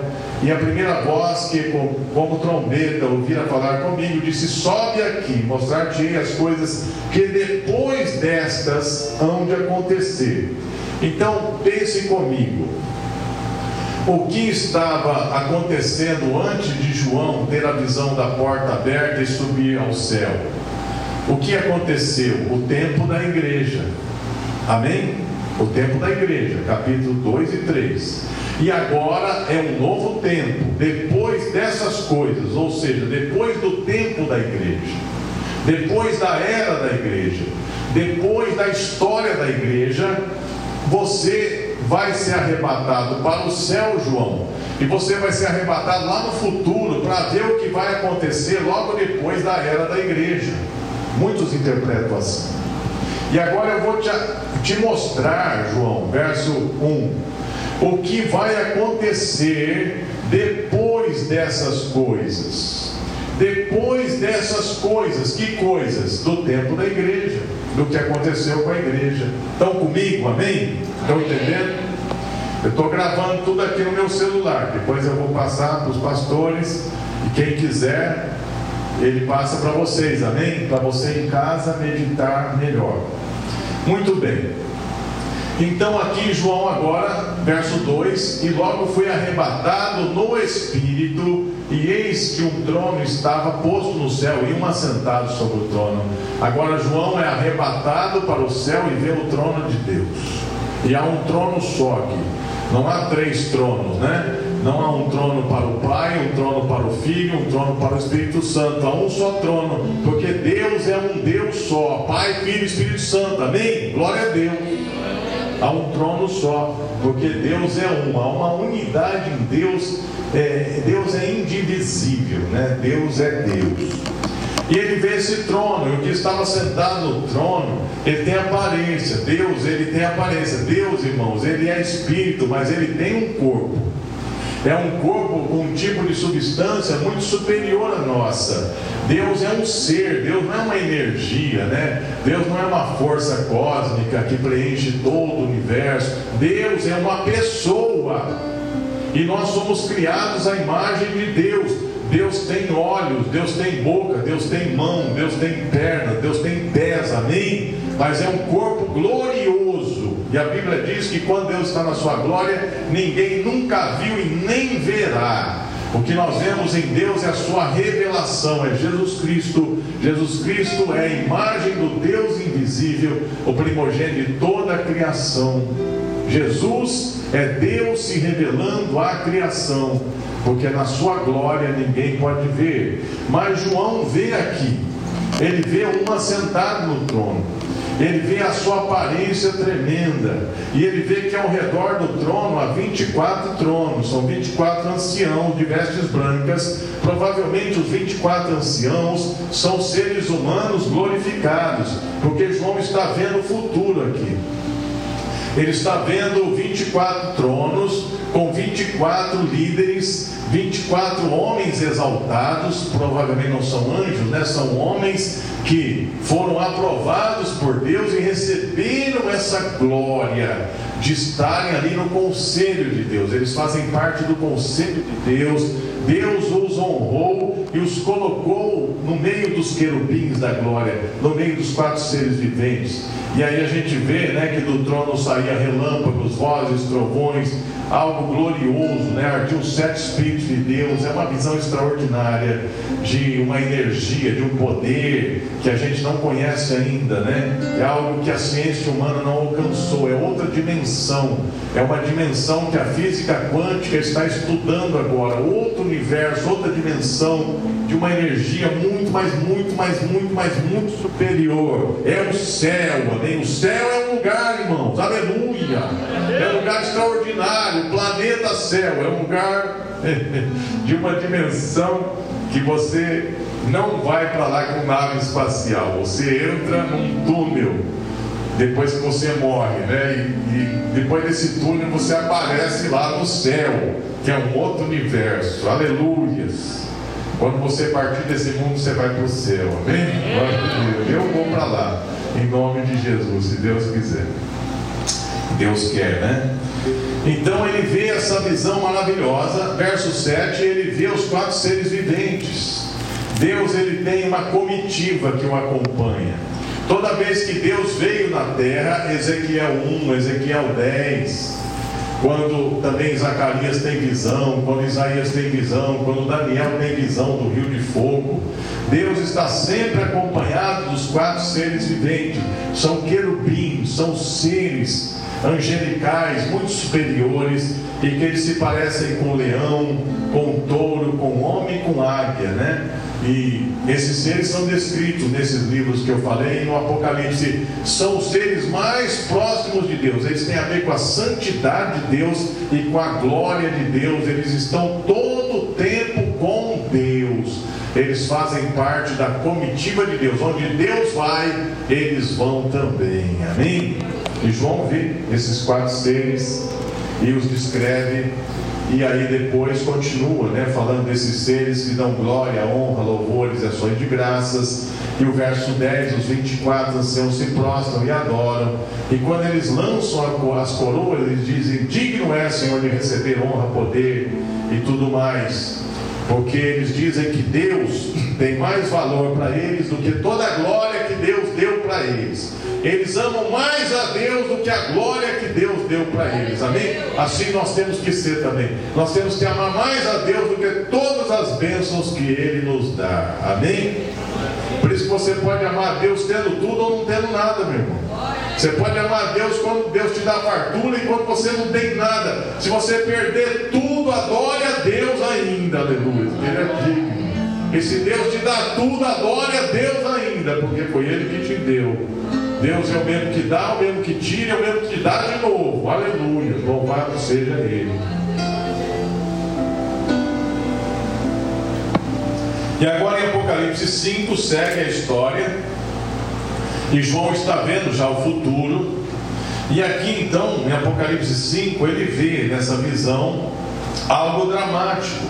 E a primeira voz que, como trombeta, ouvira falar comigo, disse: Sobe aqui, mostrar-te as coisas que depois destas hão de acontecer. Então pense comigo. O que estava acontecendo antes de João ter a visão da porta aberta e subir ao céu? O que aconteceu? O tempo da igreja. Amém? o tempo da igreja, capítulo 2 e 3. E agora é um novo tempo, depois dessas coisas, ou seja, depois do tempo da igreja, depois da era da igreja, depois da história da igreja, você vai ser arrebatado para o céu, João, e você vai ser arrebatado lá no futuro para ver o que vai acontecer logo depois da era da igreja. Muitos interpretam assim. E agora eu vou te, te mostrar, João, verso 1, o que vai acontecer depois dessas coisas. Depois dessas coisas, que coisas? Do tempo da igreja, do que aconteceu com a igreja. Estão comigo, amém? Estão entendendo? Eu estou gravando tudo aqui no meu celular. Depois eu vou passar para os pastores. E quem quiser, ele passa para vocês, amém? Para você em casa meditar melhor. Muito bem. Então aqui João agora, verso 2, e logo foi arrebatado no Espírito, e eis que um trono estava posto no céu e um assentado sobre o trono. Agora João é arrebatado para o céu e vê o trono de Deus. E há um trono só aqui. Não há três tronos, né? Não há um trono para o Pai, um trono para o Filho, um trono para o Espírito Santo. Há um só trono, porque Deus é um Deus só. Pai, Filho e Espírito Santo. Amém? Glória a Deus. Há um trono só, porque Deus é um. Há uma unidade em Deus. É, Deus é indivisível, né? Deus é Deus. E ele vê esse trono, e o que estava sentado no trono, ele tem aparência. Deus, ele tem aparência. Deus, irmãos, ele é espírito, mas ele tem um corpo. É um corpo com um tipo de substância muito superior à nossa. Deus é um ser, Deus não é uma energia, né? Deus não é uma força cósmica que preenche todo o universo. Deus é uma pessoa. E nós somos criados à imagem de Deus. Deus tem olhos, Deus tem boca, Deus tem mão, Deus tem perna, Deus tem pés, amém? Mas é um corpo glorioso e a Bíblia diz que quando Deus está na sua glória, ninguém nunca viu e nem verá. O que nós vemos em Deus é a sua revelação, é Jesus Cristo. Jesus Cristo é a imagem do Deus invisível, o primogênito de toda a criação. Jesus é Deus se revelando à criação, porque na sua glória ninguém pode ver. Mas João vê aqui, ele vê um assentado no trono. Ele vê a sua aparência tremenda, e ele vê que ao redor do trono há 24 tronos, são 24 anciãos de vestes brancas, provavelmente os 24 anciãos são seres humanos glorificados, porque João está vendo o futuro aqui. Ele está vendo 24 tronos com 24 líderes, 24 homens exaltados, provavelmente não são anjos, né? São homens que foram aprovados por Deus e receberam essa glória de estarem ali no conselho de Deus. Eles fazem parte do conselho de Deus. Deus os honrou e os colocou no meio dos querubins da glória, no meio dos quatro seres viventes. E aí a gente vê né, que do trono saía relâmpagos, vozes, trovões, algo glorioso, né? Ardiam os sete Espíritos de Deus, é uma visão extraordinária de uma energia, de um poder que a gente não conhece ainda, né? É algo que a ciência humana não alcançou, é outra dimensão, é uma dimensão que a física quântica está estudando agora, outro universo, outra dimensão de uma energia muito, mais, muito, mais, muito, mais, muito superior. É o céu, amém? O céu é um lugar, irmãos, aleluia. É um lugar extraordinário, o planeta céu, é um lugar de uma dimensão que você não vai para lá com nave espacial, você entra num túnel depois que você morre, né? E, e, depois desse túnel você aparece lá no céu, que é um outro universo. Aleluias. Quando você partir desse mundo, você vai para o céu. Amém? Eu vou para lá. Em nome de Jesus, se Deus quiser. Deus quer, né? Então ele vê essa visão maravilhosa. Verso 7, ele vê os quatro seres viventes. Deus ele tem uma comitiva que o acompanha. Toda vez que Deus veio na terra, Ezequiel 1, Ezequiel 10, quando também Zacarias tem visão, quando Isaías tem visão, quando Daniel tem visão do rio de fogo, Deus está sempre acompanhado dos quatro seres viventes. São querubins, são seres angelicais muito superiores e que eles se parecem com leão, com touro, com homem com águia, né? E esses seres são descritos nesses livros que eu falei no Apocalipse. São os seres mais próximos de Deus. Eles têm a ver com a santidade de Deus e com a glória de Deus. Eles estão todo o tempo com Deus. Eles fazem parte da comitiva de Deus. Onde Deus vai, eles vão também. Amém? E João vê esses quatro seres e os descreve e aí depois continua, né, falando desses seres que dão glória, honra, louvores e ações de graças. E o verso 10, os 24 anciãos se prostram e adoram. E quando eles lançam as coroas, eles dizem: Digno é, Senhor, de receber honra, poder e tudo mais. Porque eles dizem que Deus tem mais valor para eles do que toda a glória que Deus deu para eles. Eles amam mais a Deus do que a glória que Deus deu para eles. Amém? Assim nós temos que ser também. Nós temos que amar mais a Deus do que todas as bênçãos que Ele nos dá. Amém? Por isso você pode amar a Deus tendo tudo ou não tendo nada, meu irmão. Você pode amar a Deus quando Deus te dá fartura e quando você não tem nada. Se você perder tudo, adore a Deus ainda. Aleluia. Ele é digno. E se Deus te dá tudo, adore a Deus ainda, porque foi Ele que te deu. Deus é o mesmo que dá, o mesmo que tira, é o mesmo que dá de novo. Aleluia. Louvado seja Ele. E agora em Apocalipse 5 segue a história. E João está vendo já o futuro. E aqui então, em Apocalipse 5, ele vê nessa visão algo dramático.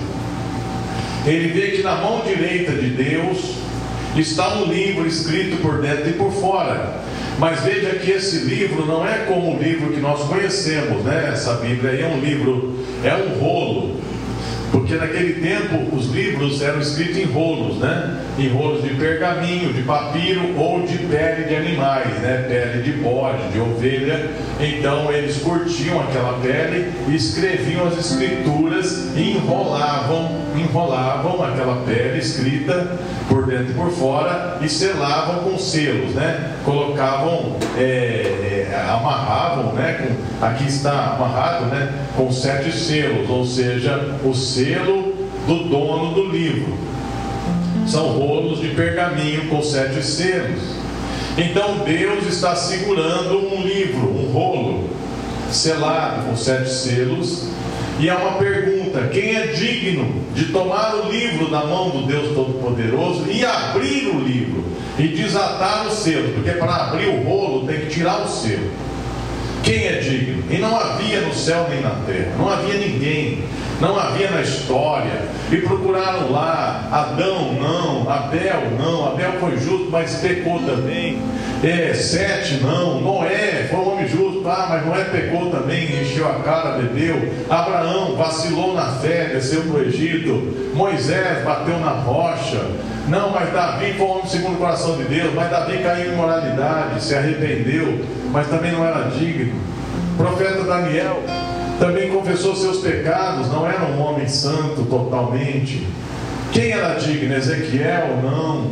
Ele vê que na mão direita de Deus está um livro escrito por dentro e por fora. Mas veja que esse livro não é como o livro que nós conhecemos, né? Essa Bíblia aí é um livro, é um rolo. Porque naquele tempo os livros eram escritos em rolos, né? Em rolos de pergaminho, de papiro ou de pele de animais, né? Pele de bode, de ovelha. Então eles curtiam aquela pele e escreviam as escrituras e enrolavam, enrolavam aquela pele escrita por dentro e por fora e selavam com selos, né? Colocavam, é, é, amarravam, né? Com, aqui está amarrado, né? Com sete selos, ou seja, os selo do dono do livro. São rolos de pergaminho com sete selos. Então Deus está segurando um livro, um rolo, selado com sete selos. E há uma pergunta: quem é digno de tomar o livro da mão do Deus Todo-Poderoso e abrir o livro e desatar o selo? Porque para abrir o rolo tem que tirar o selo. Quem é digno? E não havia no céu nem na terra, não havia ninguém não havia na história. E procuraram lá, Adão não, Abel não, Abel foi justo, mas pecou também. É, Sete não, Noé foi um homem justo, ah, mas Noé pecou também, encheu a cara, bebeu. Abraão vacilou na fé, desceu para o Egito. Moisés bateu na rocha. Não, mas Davi foi um homem segundo o coração de Deus, mas Davi caiu em moralidade, se arrependeu, mas também não era digno. profeta Daniel também confessou seus pecados, não era um homem santo totalmente. Quem era digno? Ezequiel? Não.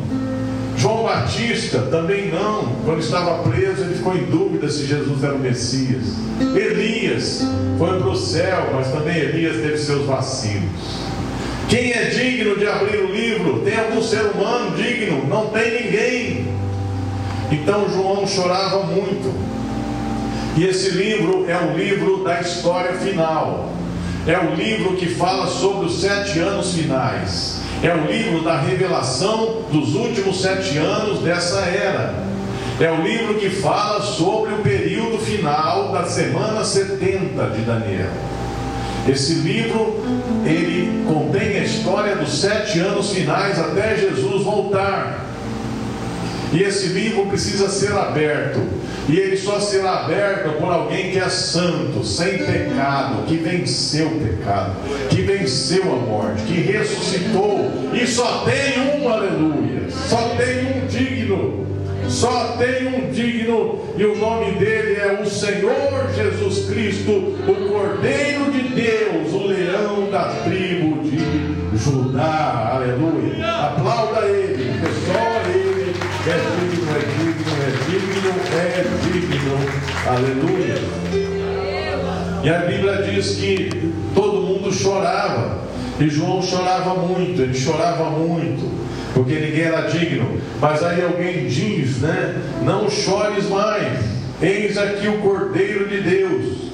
João Batista também não. Quando estava preso, ele ficou em dúvida se Jesus era o Messias. Elias foi para o céu, mas também Elias teve seus vacilos. Quem é digno de abrir o livro? Tem algum ser humano digno? Não tem ninguém. Então João chorava muito. E esse livro é o livro da história final. É o livro que fala sobre os sete anos finais. É o livro da revelação dos últimos sete anos dessa era. É o livro que fala sobre o período final da semana 70 de Daniel. Esse livro, ele contém a história dos sete anos finais até Jesus voltar. E esse livro precisa ser aberto. E ele só será aberto por alguém que é santo, sem pecado, que venceu o pecado, que venceu a morte, que ressuscitou. E só tem um aleluia, só tem um digno. Só tem um digno, e o nome dele é o Senhor Jesus Cristo, o Cordeiro de Deus, o leão da tribo de Judá. Aleluia. É digno, é digno, é digno, é digno. Aleluia. E a Bíblia diz que todo mundo chorava. E João chorava muito, ele chorava muito, porque ninguém era digno. Mas aí alguém diz, né? Não chores mais. Eis aqui o Cordeiro de Deus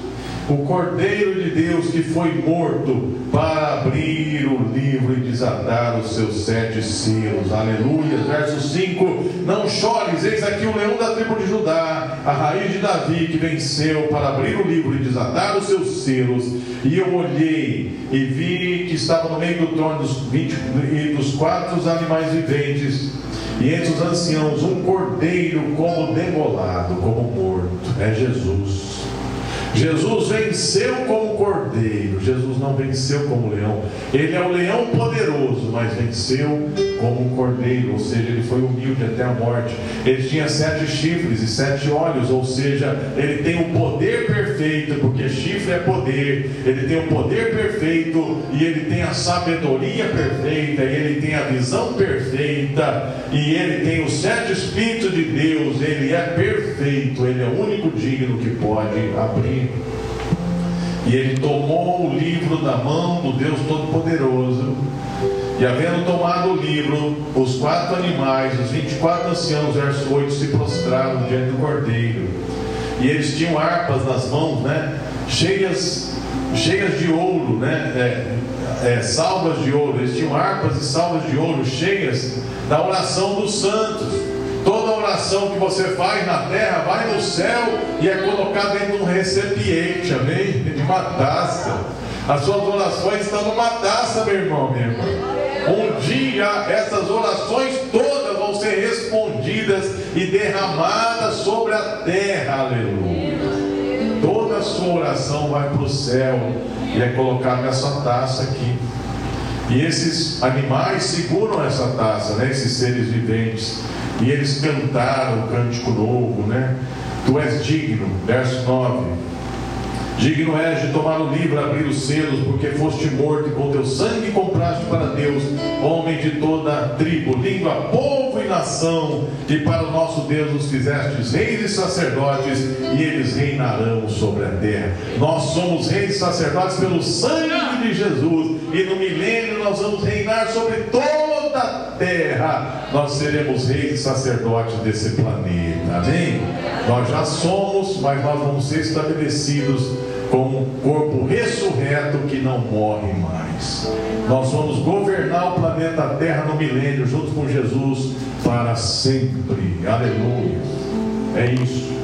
o Cordeiro de Deus que foi morto para abrir o livro e desatar os seus sete selos. Aleluia. Verso 5: Não chores, eis aqui o leão da tribo de Judá, a raiz de Davi que venceu para abrir o livro e desatar os seus selos. E eu olhei e vi que estava no meio do trono dos, 20, e dos quatro animais viventes. E entre os anciãos, um cordeiro como degolado, como morto. É Jesus. Jesus venceu como cordeiro, Jesus não venceu como leão. Ele é o leão poderoso, mas venceu como cordeiro, ou seja, ele foi humilde até a morte. Ele tinha sete chifres e sete olhos, ou seja, ele tem o poder perfeito, porque chifre é poder, ele tem o poder perfeito e ele tem a sabedoria perfeita, ele tem a visão perfeita, e ele tem os sete espíritos de Deus, ele é perfeito, ele é o único digno que pode abrir e ele tomou o livro da mão do Deus Todo-Poderoso. E havendo tomado o livro, os quatro animais, os 24 anciãos, verso 8, se prostraram diante do cordeiro. E eles tinham harpas nas mãos, né? Cheias, cheias de ouro, né? É, é, salvas de ouro. Eles tinham harpas e salvas de ouro cheias da oração dos santos. Toda oração que você faz na terra vai no céu e é colocada dentro de um recipiente, amém? Uma taça. As suas orações estão numa taça, meu irmão, minha irmã. Um dia essas orações todas vão ser respondidas e derramadas sobre a terra, aleluia. Toda a sua oração vai para o céu e é colocada nessa taça aqui. E esses animais seguram essa taça, né? esses seres viventes. E eles cantaram o cântico novo, né? Tu és digno, verso 9. Digno és de tomar o livro, abrir os selos, porque foste morto e com teu sangue compraste para Deus, homem de toda tribo, língua, povo e nação, e para o nosso Deus os fizestes reis e sacerdotes, e eles reinarão sobre a terra. Nós somos reis e sacerdotes pelo sangue de Jesus, e no milênio nós vamos reinar sobre toda a terra. Nós seremos reis e sacerdotes desse planeta. Amém? Nós já somos, mas nós vamos ser estabelecidos como um corpo ressurreto que não morre mais. Nós vamos governar o planeta Terra no milênio, junto com Jesus, para sempre. Aleluia. É isso.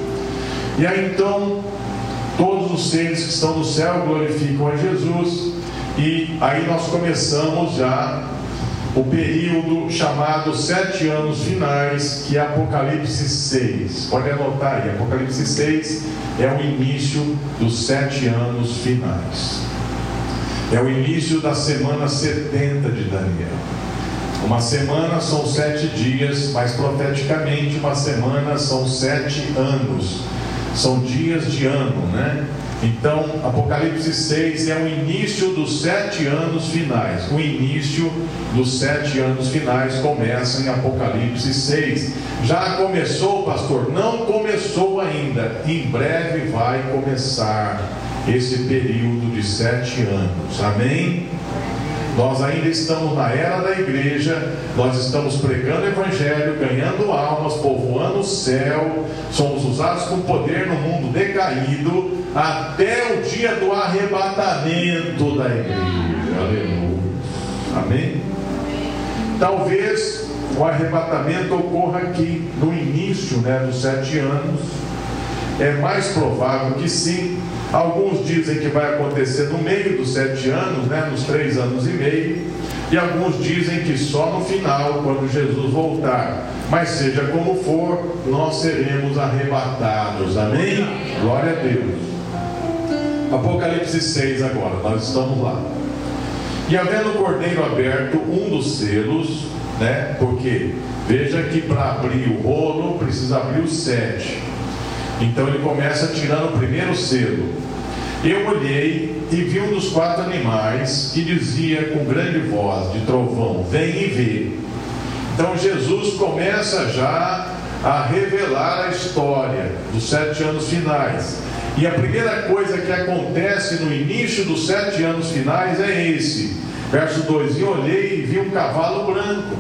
E aí então, todos os seres que estão no céu glorificam a Jesus. E aí nós começamos já o período chamado sete anos finais, que é Apocalipse 6. Pode anotar aí, Apocalipse 6 é o início dos sete anos finais. É o início da semana 70 de Daniel. Uma semana são sete dias, mas profeticamente uma semana são sete anos. São dias de ano, né? Então, Apocalipse 6 é o início dos sete anos finais. O início dos sete anos finais começa em Apocalipse 6. Já começou, pastor? Não começou ainda. Em breve vai começar esse período de sete anos. Amém? Nós ainda estamos na era da igreja, nós estamos pregando o evangelho, ganhando almas, povoando o céu, somos usados com poder no mundo decaído, até o dia do arrebatamento da igreja. Aleluia. Amém? Talvez o arrebatamento ocorra aqui no início né, dos sete anos. É mais provável que sim, Alguns dizem que vai acontecer no meio dos sete anos, né, nos três anos e meio, e alguns dizem que só no final, quando Jesus voltar. Mas seja como for, nós seremos arrebatados. Amém? Glória a Deus. Apocalipse 6 agora, nós estamos lá. E havendo o cordeiro aberto, um dos selos, né? Porque veja que para abrir o rolo precisa abrir os sete. Então ele começa tirando o primeiro selo. Eu olhei e vi um dos quatro animais que dizia com grande voz de trovão: Vem e vê. Então Jesus começa já a revelar a história dos sete anos finais. E a primeira coisa que acontece no início dos sete anos finais é esse. Verso 2: E olhei e vi um cavalo branco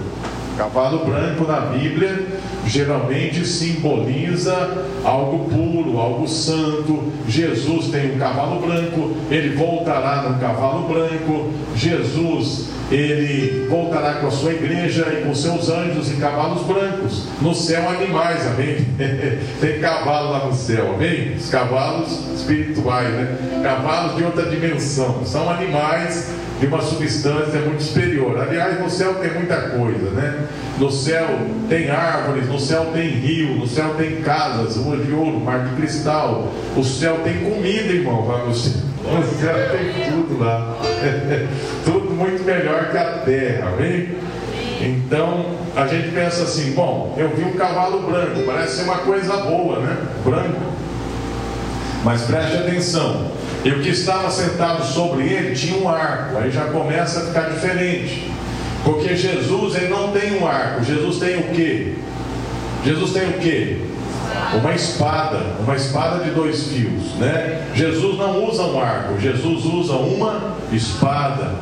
Cavalo branco na Bíblia geralmente simboliza algo puro, algo santo. Jesus tem um cavalo branco, ele voltará num cavalo branco. Jesus, ele voltará com a sua igreja e com seus anjos em cavalos brancos. No céu, animais, amém? tem cavalo lá no céu, amém? Os cavalos espirituais, né? Cavalos de outra dimensão. São animais de uma substância muito superior. Aliás, no céu tem muita coisa, né? No céu tem árvores, no céu tem rio, no céu tem casas, ruas de ouro, mar de cristal. O céu tem comida, irmão, no céu. Tem tudo lá. tudo muito melhor que a terra, vem? Então a gente pensa assim: bom, eu vi um cavalo branco, parece ser uma coisa boa, né? Branco. Mas preste atenção, e o que estava sentado sobre ele tinha um arco. Aí já começa a ficar diferente. Porque Jesus ele não tem um arco. Jesus tem o quê? Jesus tem o quê? Uma espada, uma espada de dois fios, né? Jesus não usa um arco, Jesus usa uma espada.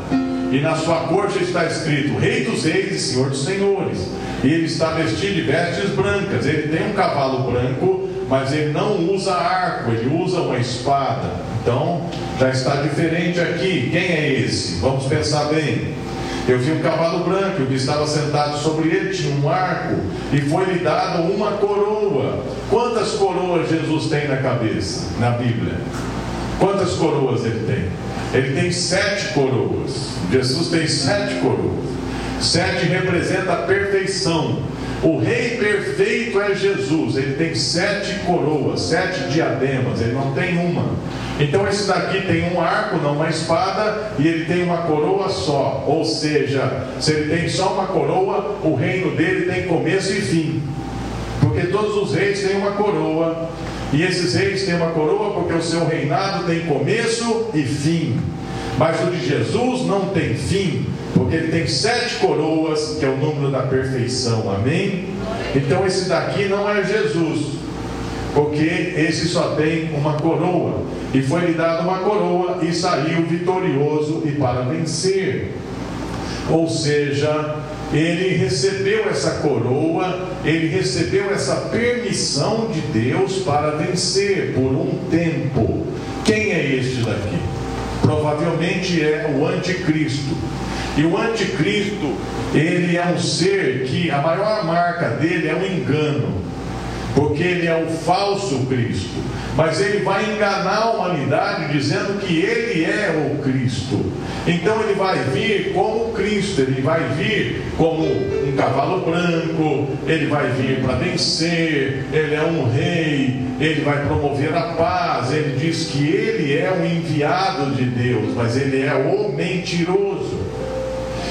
E na sua corte está escrito: Rei dos Reis e Senhor dos Senhores. E ele está vestido de vestes brancas. Ele tem um cavalo branco, mas ele não usa arco, ele usa uma espada. Então, já está diferente aqui. Quem é esse? Vamos pensar bem. Eu vi um cavalo branco, que estava sentado sobre ele tinha um arco, e foi-lhe dado uma coroa. Quantas coroas Jesus tem na cabeça, na Bíblia? Quantas coroas ele tem? Ele tem sete coroas. Jesus tem sete coroas. Sete representa a perfeição. O rei perfeito é Jesus. Ele tem sete coroas, sete diademas. Ele não tem uma. Então esse daqui tem um arco, não uma espada, e ele tem uma coroa só. Ou seja, se ele tem só uma coroa, o reino dele tem começo e fim. Porque todos os reis têm uma coroa, e esses reis têm uma coroa porque o seu reinado tem começo e fim. Mas o de Jesus não tem fim, porque ele tem sete coroas, que é o número da perfeição. Amém? Então esse daqui não é Jesus porque esse só tem uma coroa, e foi lhe dada uma coroa e saiu vitorioso e para vencer. Ou seja, ele recebeu essa coroa, ele recebeu essa permissão de Deus para vencer por um tempo. Quem é este daqui? Provavelmente é o anticristo. E o anticristo, ele é um ser que a maior marca dele é o engano porque ele é o falso Cristo. Mas ele vai enganar a humanidade dizendo que ele é o Cristo. Então ele vai vir como Cristo, ele vai vir como um cavalo branco, ele vai vir para vencer, ele é um rei, ele vai promover a paz. Ele diz que ele é o enviado de Deus, mas ele é o mentiroso.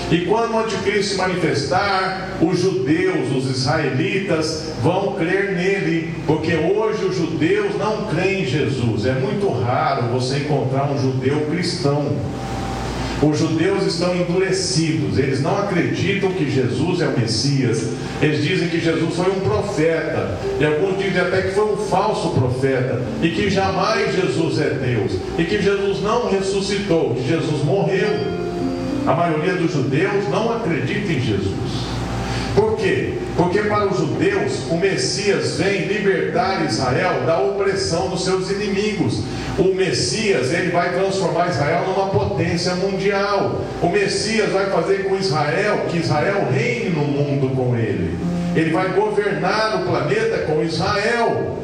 E quando o anticristo se manifestar, os judeus, os israelitas vão crer nele, porque hoje os judeus não creem em Jesus. É muito raro você encontrar um judeu cristão. Os judeus estão endurecidos, eles não acreditam que Jesus é o Messias, eles dizem que Jesus foi um profeta, e alguns dizem até que foi um falso profeta, e que jamais Jesus é Deus, e que Jesus não ressuscitou, que Jesus morreu. A maioria dos judeus não acredita em Jesus. Por quê? Porque para os judeus o Messias vem libertar Israel da opressão dos seus inimigos. O Messias ele vai transformar Israel numa potência mundial. O Messias vai fazer com Israel que Israel reine no mundo com ele. Ele vai governar o planeta com Israel.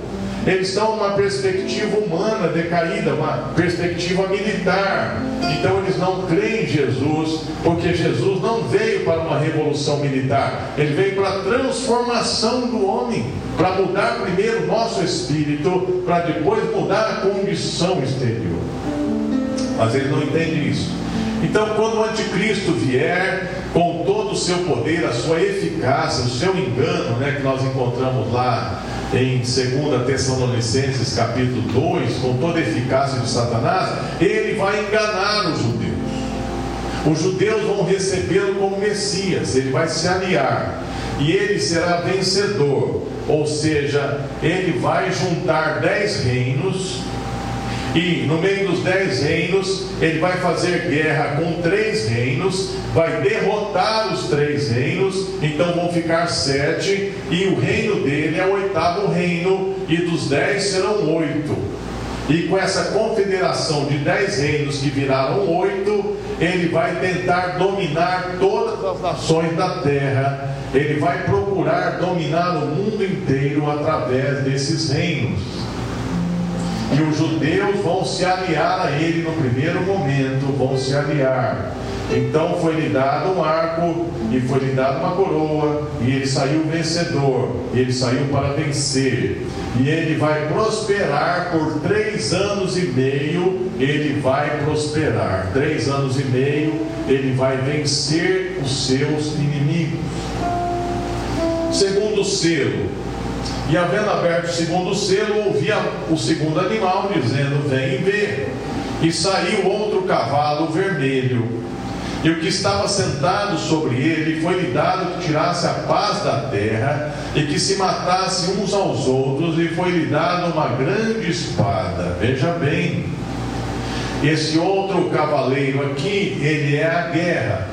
Eles estão numa perspectiva humana decaída, uma perspectiva militar. Então eles não creem em Jesus, porque Jesus não veio para uma revolução militar, ele veio para a transformação do homem, para mudar primeiro o nosso espírito, para depois mudar a condição exterior. Mas eles não entendem isso. Então, quando o anticristo vier com todo o seu poder, a sua eficácia, o seu engano, né, que nós encontramos lá em 2 Tessalonicenses capítulo 2, com toda a eficácia de Satanás, ele vai enganar os judeus. Os judeus vão recebê-lo como Messias, ele vai se aliar e ele será vencedor, ou seja, ele vai juntar dez reinos e no meio dos dez reinos, ele vai fazer guerra com três reinos, vai derrotar os três reinos, então vão ficar sete, e o reino dele é o oitavo reino, e dos dez serão oito. E com essa confederação de dez reinos que viraram oito, ele vai tentar dominar todas as nações da terra, ele vai procurar dominar o mundo inteiro através desses reinos e os judeus vão se aliar a ele no primeiro momento, vão se aliar. Então foi lhe dado um arco e foi lhe dada uma coroa, e ele saiu vencedor, ele saiu para vencer. E ele vai prosperar por três anos e meio, ele vai prosperar. Três anos e meio, ele vai vencer os seus inimigos. Segundo selo, e havendo aberto o segundo selo, ouvia o segundo animal dizendo: Vem e vê. E saiu outro cavalo vermelho. E o que estava sentado sobre ele foi-lhe dado que tirasse a paz da terra e que se matasse uns aos outros, e foi-lhe dado uma grande espada. Veja bem, esse outro cavaleiro aqui, ele é a guerra.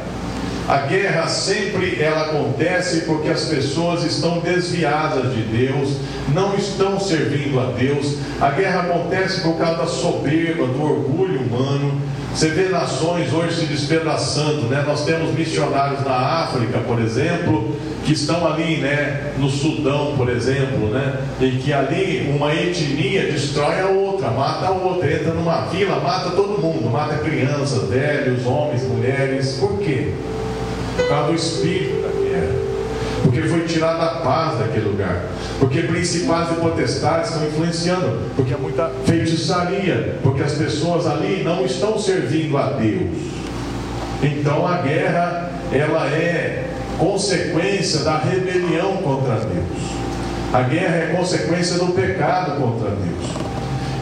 A guerra sempre ela acontece porque as pessoas estão desviadas de Deus, não estão servindo a Deus. A guerra acontece por causa da soberba, do orgulho humano. Você vê nações hoje se despedaçando, né? Nós temos missionários na África, por exemplo, que estão ali, né, no Sudão, por exemplo, né, e que ali uma etnia destrói a outra, mata a outra, entra numa vila, mata todo mundo, mata crianças, velhos, homens, mulheres. Por quê? Causa do espírito da guerra, porque foi tirada a paz daquele lugar, porque principais e potestades estão influenciando, porque há muita feitiçaria, porque as pessoas ali não estão servindo a Deus. Então a guerra ela é consequência da rebelião contra Deus. A guerra é consequência do pecado contra Deus.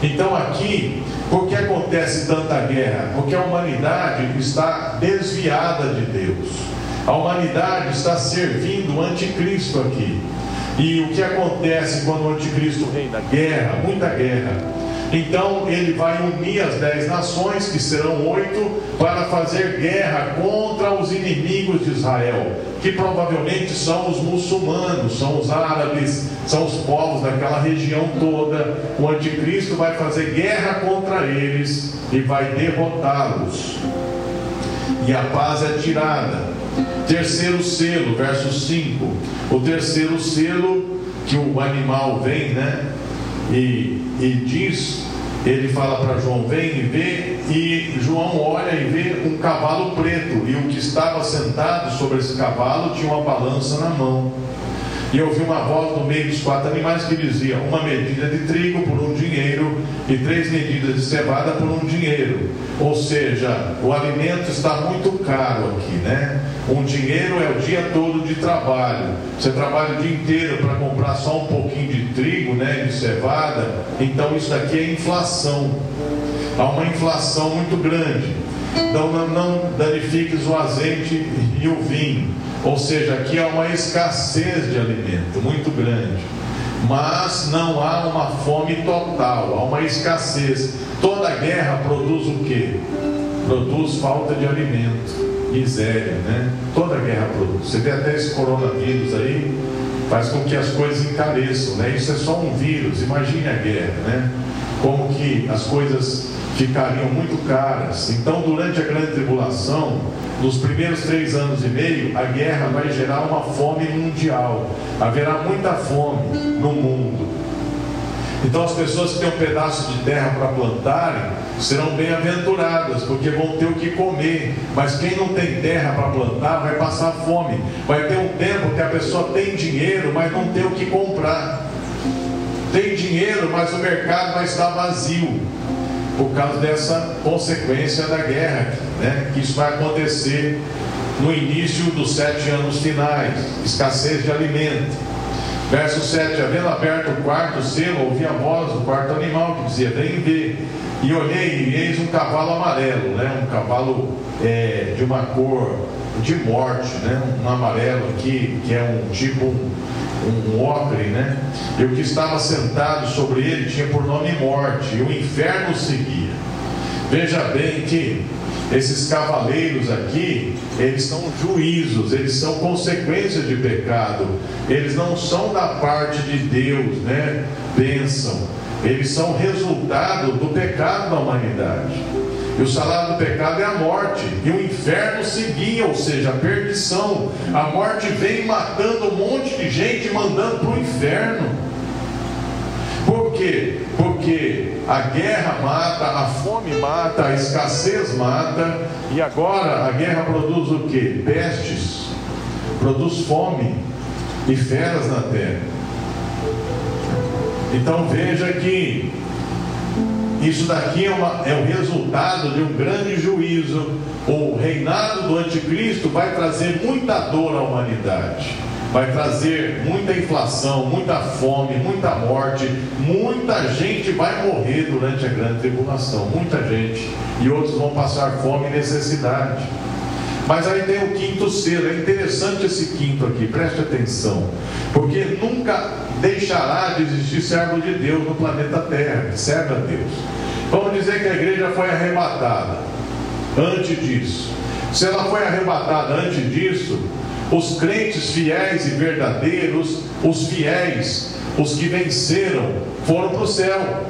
Então aqui, por que acontece tanta guerra? Porque a humanidade está desviada de Deus. A humanidade está servindo o anticristo aqui. E o que acontece quando o anticristo reina? Guerra, muita guerra. Então ele vai unir as dez nações, que serão oito, para fazer guerra contra os inimigos de Israel, que provavelmente são os muçulmanos, são os árabes, são os povos daquela região toda. O anticristo vai fazer guerra contra eles e vai derrotá-los. E a paz é tirada. Terceiro selo, verso 5. O terceiro selo, que o animal vem, né? E, e diz, ele fala para João: Vem e vê. E João olha e vê um cavalo preto. E o que estava sentado sobre esse cavalo tinha uma balança na mão. E ouvi uma voz no meio dos quatro animais que dizia: Uma medida de trigo por um dinheiro e três medidas de cevada por um dinheiro. Ou seja, o alimento está muito caro aqui, né? Um dinheiro é o dia todo de trabalho. Você trabalha o dia inteiro para comprar só um pouquinho de trigo, né? De cevada. Então isso aqui é inflação. Há uma inflação muito grande. Então não, não danifiques o azeite e o vinho. Ou seja, aqui há uma escassez de alimento muito grande. Mas não há uma fome total, há uma escassez. Toda guerra produz o quê? Produz falta de alimento, miséria, né? Toda guerra produz. Você vê até esse coronavírus aí, faz com que as coisas encareçam, né? Isso é só um vírus, imagine a guerra, né? Como que as coisas ficariam muito caras. Então, durante a grande tribulação, nos primeiros três anos e meio, a guerra vai gerar uma fome mundial. Haverá muita fome no mundo. Então, as pessoas que têm um pedaço de terra para plantarem serão bem-aventuradas, porque vão ter o que comer. Mas quem não tem terra para plantar vai passar fome. Vai ter um tempo que a pessoa tem dinheiro, mas não tem o que comprar. Tem dinheiro, mas o mercado vai estar vazio por causa dessa consequência da guerra, né? que isso vai acontecer no início dos sete anos finais escassez de alimento. Verso 7: Havendo aberto o quarto selo, ouvi a voz do quarto animal que dizia: Vem ver. E olhei, e eis um cavalo amarelo, né? um cavalo é, de uma cor de morte, né? um amarelo aqui, que é um tipo um, um ocre, né? E o que estava sentado sobre ele tinha por nome morte, e o inferno seguia. Veja bem que esses cavaleiros aqui, eles são juízos, eles são consequências de pecado, eles não são da parte de Deus, né? Bênção, eles são resultado do pecado da humanidade. E o salário do pecado é a morte. E o inferno seguia, ou seja, a perdição. A morte vem matando um monte de gente, mandando para o inferno. Por quê? Porque a guerra mata, a fome mata, a escassez mata. E agora a guerra produz o que? Pestes. Produz fome e feras na terra. Então veja que isso daqui é, uma, é o resultado de um grande juízo. O reinado do anticristo vai trazer muita dor à humanidade. Vai trazer muita inflação, muita fome, muita morte. Muita gente vai morrer durante a grande tribulação. Muita gente. E outros vão passar fome e necessidade. Mas aí tem o quinto selo. É interessante esse quinto aqui, preste atenção. Porque nunca deixará de existir servo de Deus no planeta Terra, serve a Deus. Vamos dizer que a igreja foi arrebatada antes disso. Se ela foi arrebatada antes disso, os crentes fiéis e verdadeiros, os fiéis, os que venceram, foram para o céu.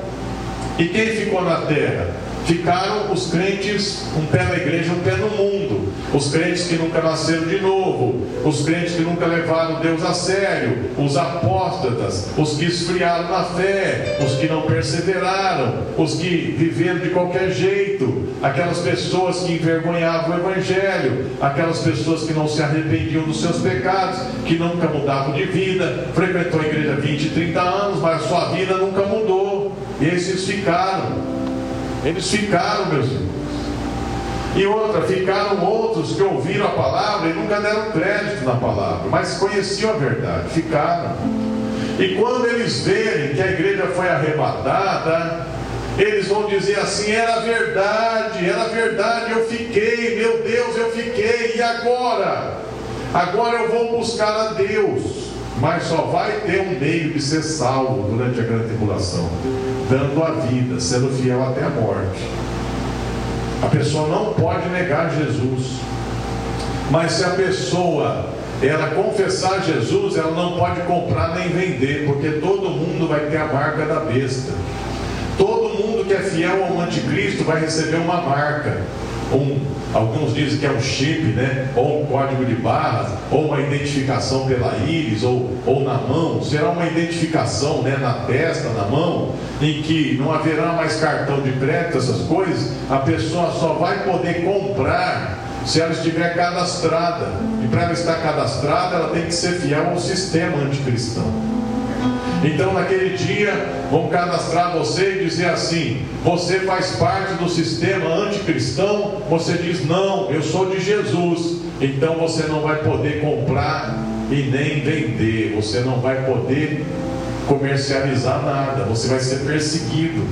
E quem ficou na terra? Ficaram os crentes, um pé na igreja, um pé no mundo. Os crentes que nunca nasceram de novo. Os crentes que nunca levaram Deus a sério. Os apóstatas. Os que esfriaram na fé. Os que não perseveraram. Os que viveram de qualquer jeito. Aquelas pessoas que envergonhavam o Evangelho. Aquelas pessoas que não se arrependiam dos seus pecados. Que nunca mudavam de vida. Frequentou a igreja 20, 30 anos, mas a sua vida nunca mudou. E esses ficaram. Eles ficaram, meus irmãos. E outra, ficaram outros que ouviram a palavra e nunca deram crédito na palavra, mas conheciam a verdade, ficaram. E quando eles verem que a igreja foi arrebatada, eles vão dizer assim: era verdade, era verdade, eu fiquei, meu Deus, eu fiquei, e agora? Agora eu vou buscar a Deus, mas só vai ter um meio de ser salvo durante a grande tribulação dando a vida, sendo fiel até a morte. A pessoa não pode negar Jesus. Mas se a pessoa ela confessar Jesus, ela não pode comprar nem vender, porque todo mundo vai ter a marca da besta. Todo mundo que é fiel ao anticristo vai receber uma marca um, alguns dizem que é um chip, né? ou um código de barras, ou uma identificação pela íris, ou, ou na mão, será uma identificação né? na testa, na mão, em que não haverá mais cartão de crédito, essas coisas, a pessoa só vai poder comprar se ela estiver cadastrada. E para ela estar cadastrada, ela tem que ser fiel ao sistema anticristão. Então, naquele dia, vão cadastrar você e dizer assim: você faz parte do sistema anticristão. Você diz: não, eu sou de Jesus. Então você não vai poder comprar e nem vender. Você não vai poder comercializar nada. Você vai ser perseguido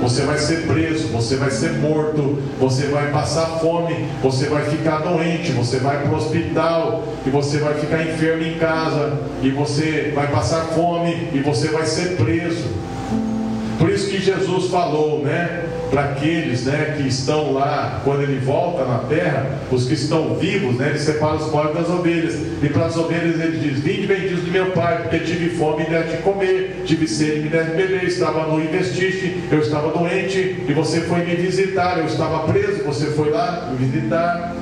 você vai ser preso, você vai ser morto, você vai passar fome, você vai ficar doente, você vai para o hospital e você vai ficar enfermo em casa, e você vai passar fome e você vai ser preso. Por isso que Jesus falou, né? Para aqueles né, que estão lá, quando ele volta na terra, os que estão vivos, né, ele separa os pobres das ovelhas. E para as ovelhas ele diz: Vinde benditos de meu pai, porque tive fome e me de comer, tive sede e me de beber, estava nu e vestiste, eu estava doente e você foi me visitar, eu estava preso, você foi lá me visitar.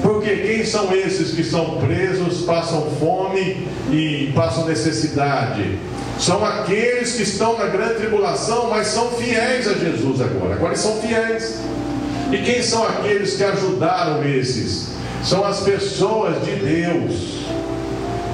Porque quem são esses que são presos, passam fome e passam necessidade? São aqueles que estão na grande tribulação, mas são fiéis a Jesus agora. Agora eles são fiéis. E quem são aqueles que ajudaram esses? São as pessoas de Deus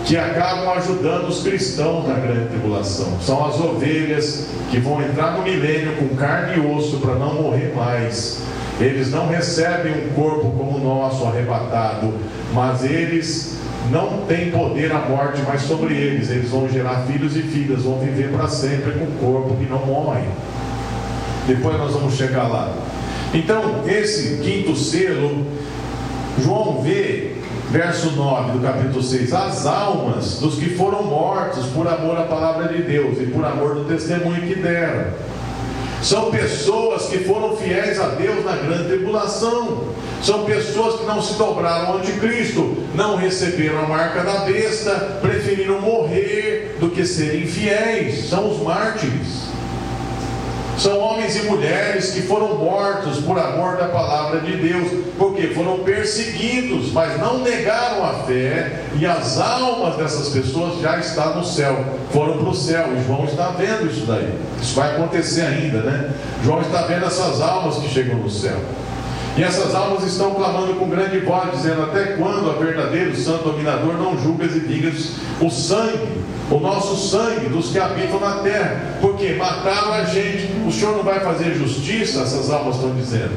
que acabam ajudando os cristãos na grande tribulação. São as ovelhas que vão entrar no milênio com carne e osso para não morrer mais. Eles não recebem um corpo como o nosso arrebatado, mas eles não tem poder a morte mais sobre eles. Eles vão gerar filhos e filhas, vão viver para sempre com o corpo que não morre. Depois nós vamos chegar lá. Então, esse quinto selo, João vê, verso 9 do capítulo 6, as almas dos que foram mortos por amor à palavra de Deus e por amor do testemunho que deram. São pessoas que foram fiéis a Deus na grande tribulação. São pessoas que não se dobraram ante Cristo, não receberam a marca da besta, preferiram morrer do que serem fiéis. São os mártires. São homens e mulheres que foram mortos por amor da palavra de Deus, porque foram perseguidos, mas não negaram a fé, e as almas dessas pessoas já estão no céu, foram para o céu, e João está vendo isso daí. Isso vai acontecer ainda, né? João está vendo essas almas que chegam no céu. E essas almas estão clamando com grande voz, dizendo: Até quando a verdadeiro santo dominador não julga e vingas o sangue, o nosso sangue dos que habitam na terra? Porque mataram a gente. O Senhor não vai fazer justiça? Essas almas estão dizendo.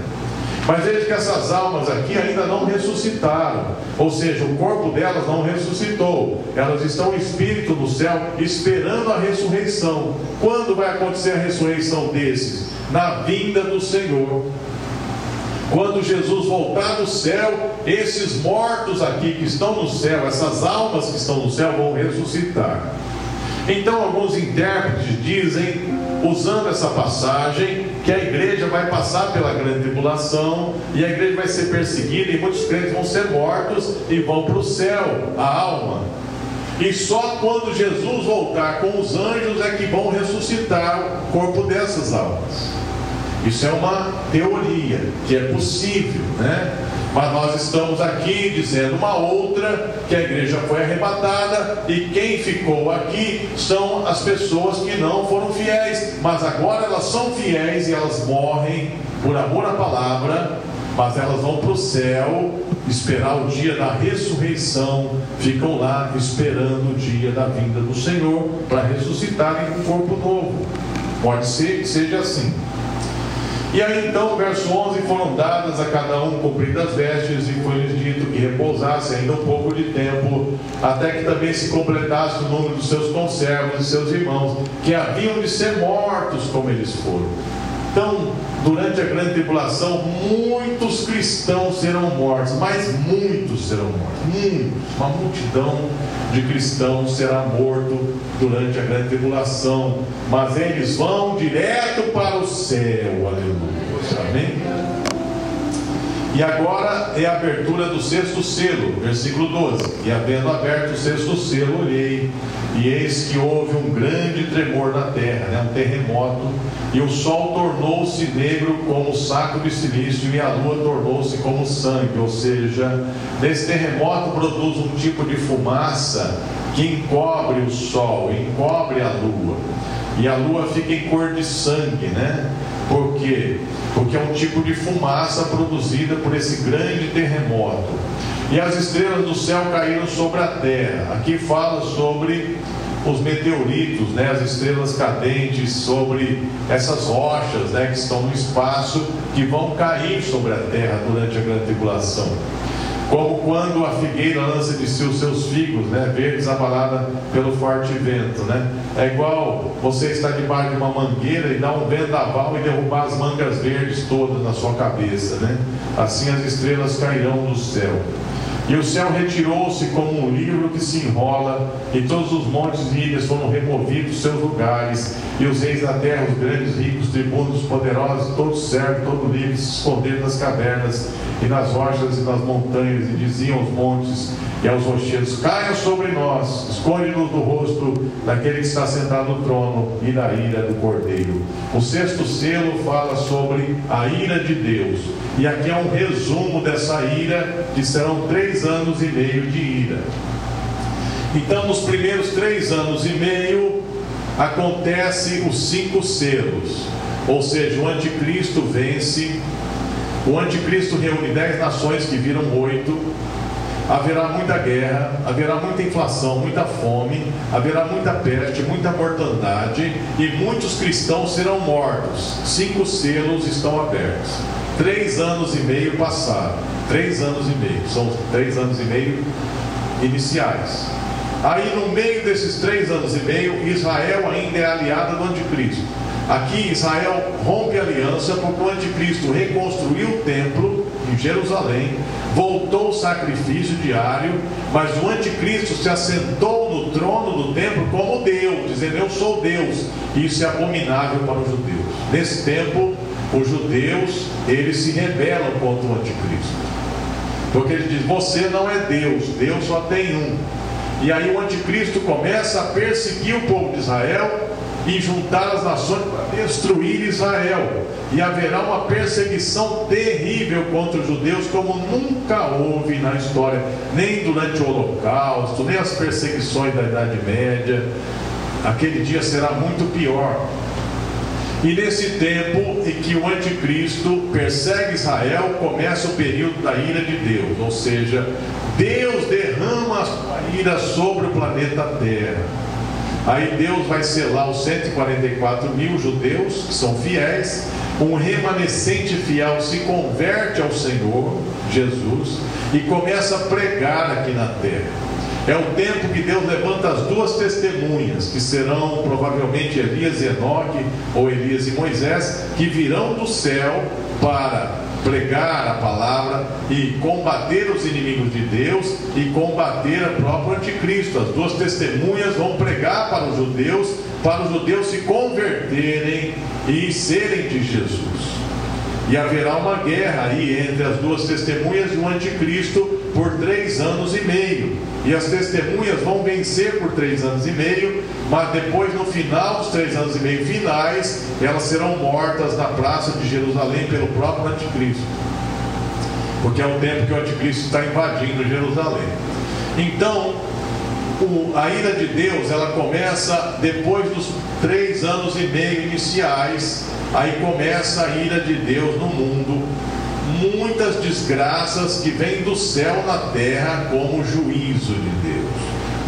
Mas veja que essas almas aqui ainda não ressuscitaram, ou seja, o corpo delas não ressuscitou, elas estão em espírito no céu, esperando a ressurreição. Quando vai acontecer a ressurreição desses? Na vinda do Senhor. Quando Jesus voltar do céu, esses mortos aqui que estão no céu, essas almas que estão no céu, vão ressuscitar. Então, alguns intérpretes dizem, usando essa passagem, que a igreja vai passar pela grande tribulação e a igreja vai ser perseguida e muitos crentes vão ser mortos e vão para o céu, a alma. E só quando Jesus voltar com os anjos é que vão ressuscitar o corpo dessas almas. Isso é uma teoria que é possível, né? Mas nós estamos aqui dizendo uma outra que a igreja foi arrebatada e quem ficou aqui são as pessoas que não foram fiéis, mas agora elas são fiéis e elas morrem por amor à palavra, mas elas vão para o céu esperar o dia da ressurreição, ficam lá esperando o dia da vinda do Senhor para ressuscitarem com um corpo novo. Pode ser que seja assim. E aí então, verso 11: foram dadas a cada um compridas vestes, e foi-lhes dito que repousasse ainda um pouco de tempo, até que também se completasse o número dos seus conservos e seus irmãos, que haviam de ser mortos como eles foram. Então, durante a grande tribulação, muitos cristãos serão mortos, mas muitos serão mortos, muitos, uma multidão de cristãos será morto durante a grande tribulação, mas eles vão direto para o céu, aleluia, amém? E agora é a abertura do sexto selo, versículo 12. E havendo aberto o sexto selo, olhei, e eis que houve um grande tremor na terra, né, um terremoto, e o sol tornou-se negro como saco de silício, e a lua tornou-se como sangue. Ou seja, nesse terremoto produz um tipo de fumaça que encobre o sol, encobre a lua, e a lua fica em cor de sangue, né? Por quê? Porque é um tipo de fumaça produzida por esse grande terremoto. E as estrelas do céu caíram sobre a terra. Aqui fala sobre os meteoritos, né, as estrelas cadentes, sobre essas rochas né, que estão no espaço, que vão cair sobre a terra durante a grande tribulação. Como quando a figueira lança de si os seus figos, né, verdes abalada pelo forte vento. Né? É igual você estar debaixo de uma mangueira e dar um vendaval e derrubar as mangas verdes todas na sua cabeça. Né? Assim as estrelas cairão do céu. E o céu retirou-se como um livro que se enrola, e todos os montes e ilhas foram removidos dos seus lugares, e os reis da terra, os grandes, ricos, tribunos, poderosos, todos servos, todos livres, se esconderam nas cavernas e nas rochas e nas montanhas, e diziam aos montes e aos rochedos: Caiam sobre nós, esconde-nos do rosto daquele que está sentado no trono e da ira do cordeiro. O sexto selo fala sobre a ira de Deus. E aqui é um resumo dessa ira, que serão três anos e meio de ira. Então, nos primeiros três anos e meio, acontece os cinco selos, ou seja, o anticristo vence, o anticristo reúne dez nações que viram oito, haverá muita guerra, haverá muita inflação, muita fome, haverá muita peste, muita mortandade e muitos cristãos serão mortos. Cinco selos estão abertos. Três anos e meio passaram. Três anos e meio. São três anos e meio iniciais. Aí, no meio desses três anos e meio, Israel ainda é aliada do anticristo. Aqui, Israel rompe a aliança porque o anticristo reconstruiu o templo em Jerusalém, voltou o sacrifício diário, mas o anticristo se assentou no trono do templo como Deus, dizendo: Eu sou Deus. Isso é abominável para os judeus. Nesse tempo, os judeus eles se rebelam contra o anticristo. Porque ele diz: Você não é Deus, Deus só tem um. E aí o anticristo começa a perseguir o povo de Israel e juntar as nações para destruir Israel. E haverá uma perseguição terrível contra os judeus, como nunca houve na história, nem durante o Holocausto, nem as perseguições da Idade Média. Aquele dia será muito pior. E nesse tempo em que o anticristo persegue Israel, começa o período da ira de Deus, ou seja, Deus derrama a sua ira sobre o planeta Terra. Aí Deus vai selar os 144 mil judeus que são fiéis, um remanescente fiel se converte ao Senhor Jesus e começa a pregar aqui na terra. É o tempo que Deus levanta as duas testemunhas, que serão provavelmente Elias e Enoque, ou Elias e Moisés, que virão do céu para pregar a palavra e combater os inimigos de Deus e combater o próprio anticristo. As duas testemunhas vão pregar para os judeus, para os judeus se converterem e serem de Jesus. E haverá uma guerra aí entre as duas testemunhas e o anticristo por três anos e meio. E as testemunhas vão vencer por três anos e meio, mas depois, no final dos três anos e meio finais, elas serão mortas na praça de Jerusalém pelo próprio anticristo. Porque é o tempo que o anticristo está invadindo Jerusalém. Então, o, a ira de Deus ela começa depois dos três anos e meio iniciais Aí começa a ira de Deus no mundo, muitas desgraças que vêm do céu na terra como juízo de Deus.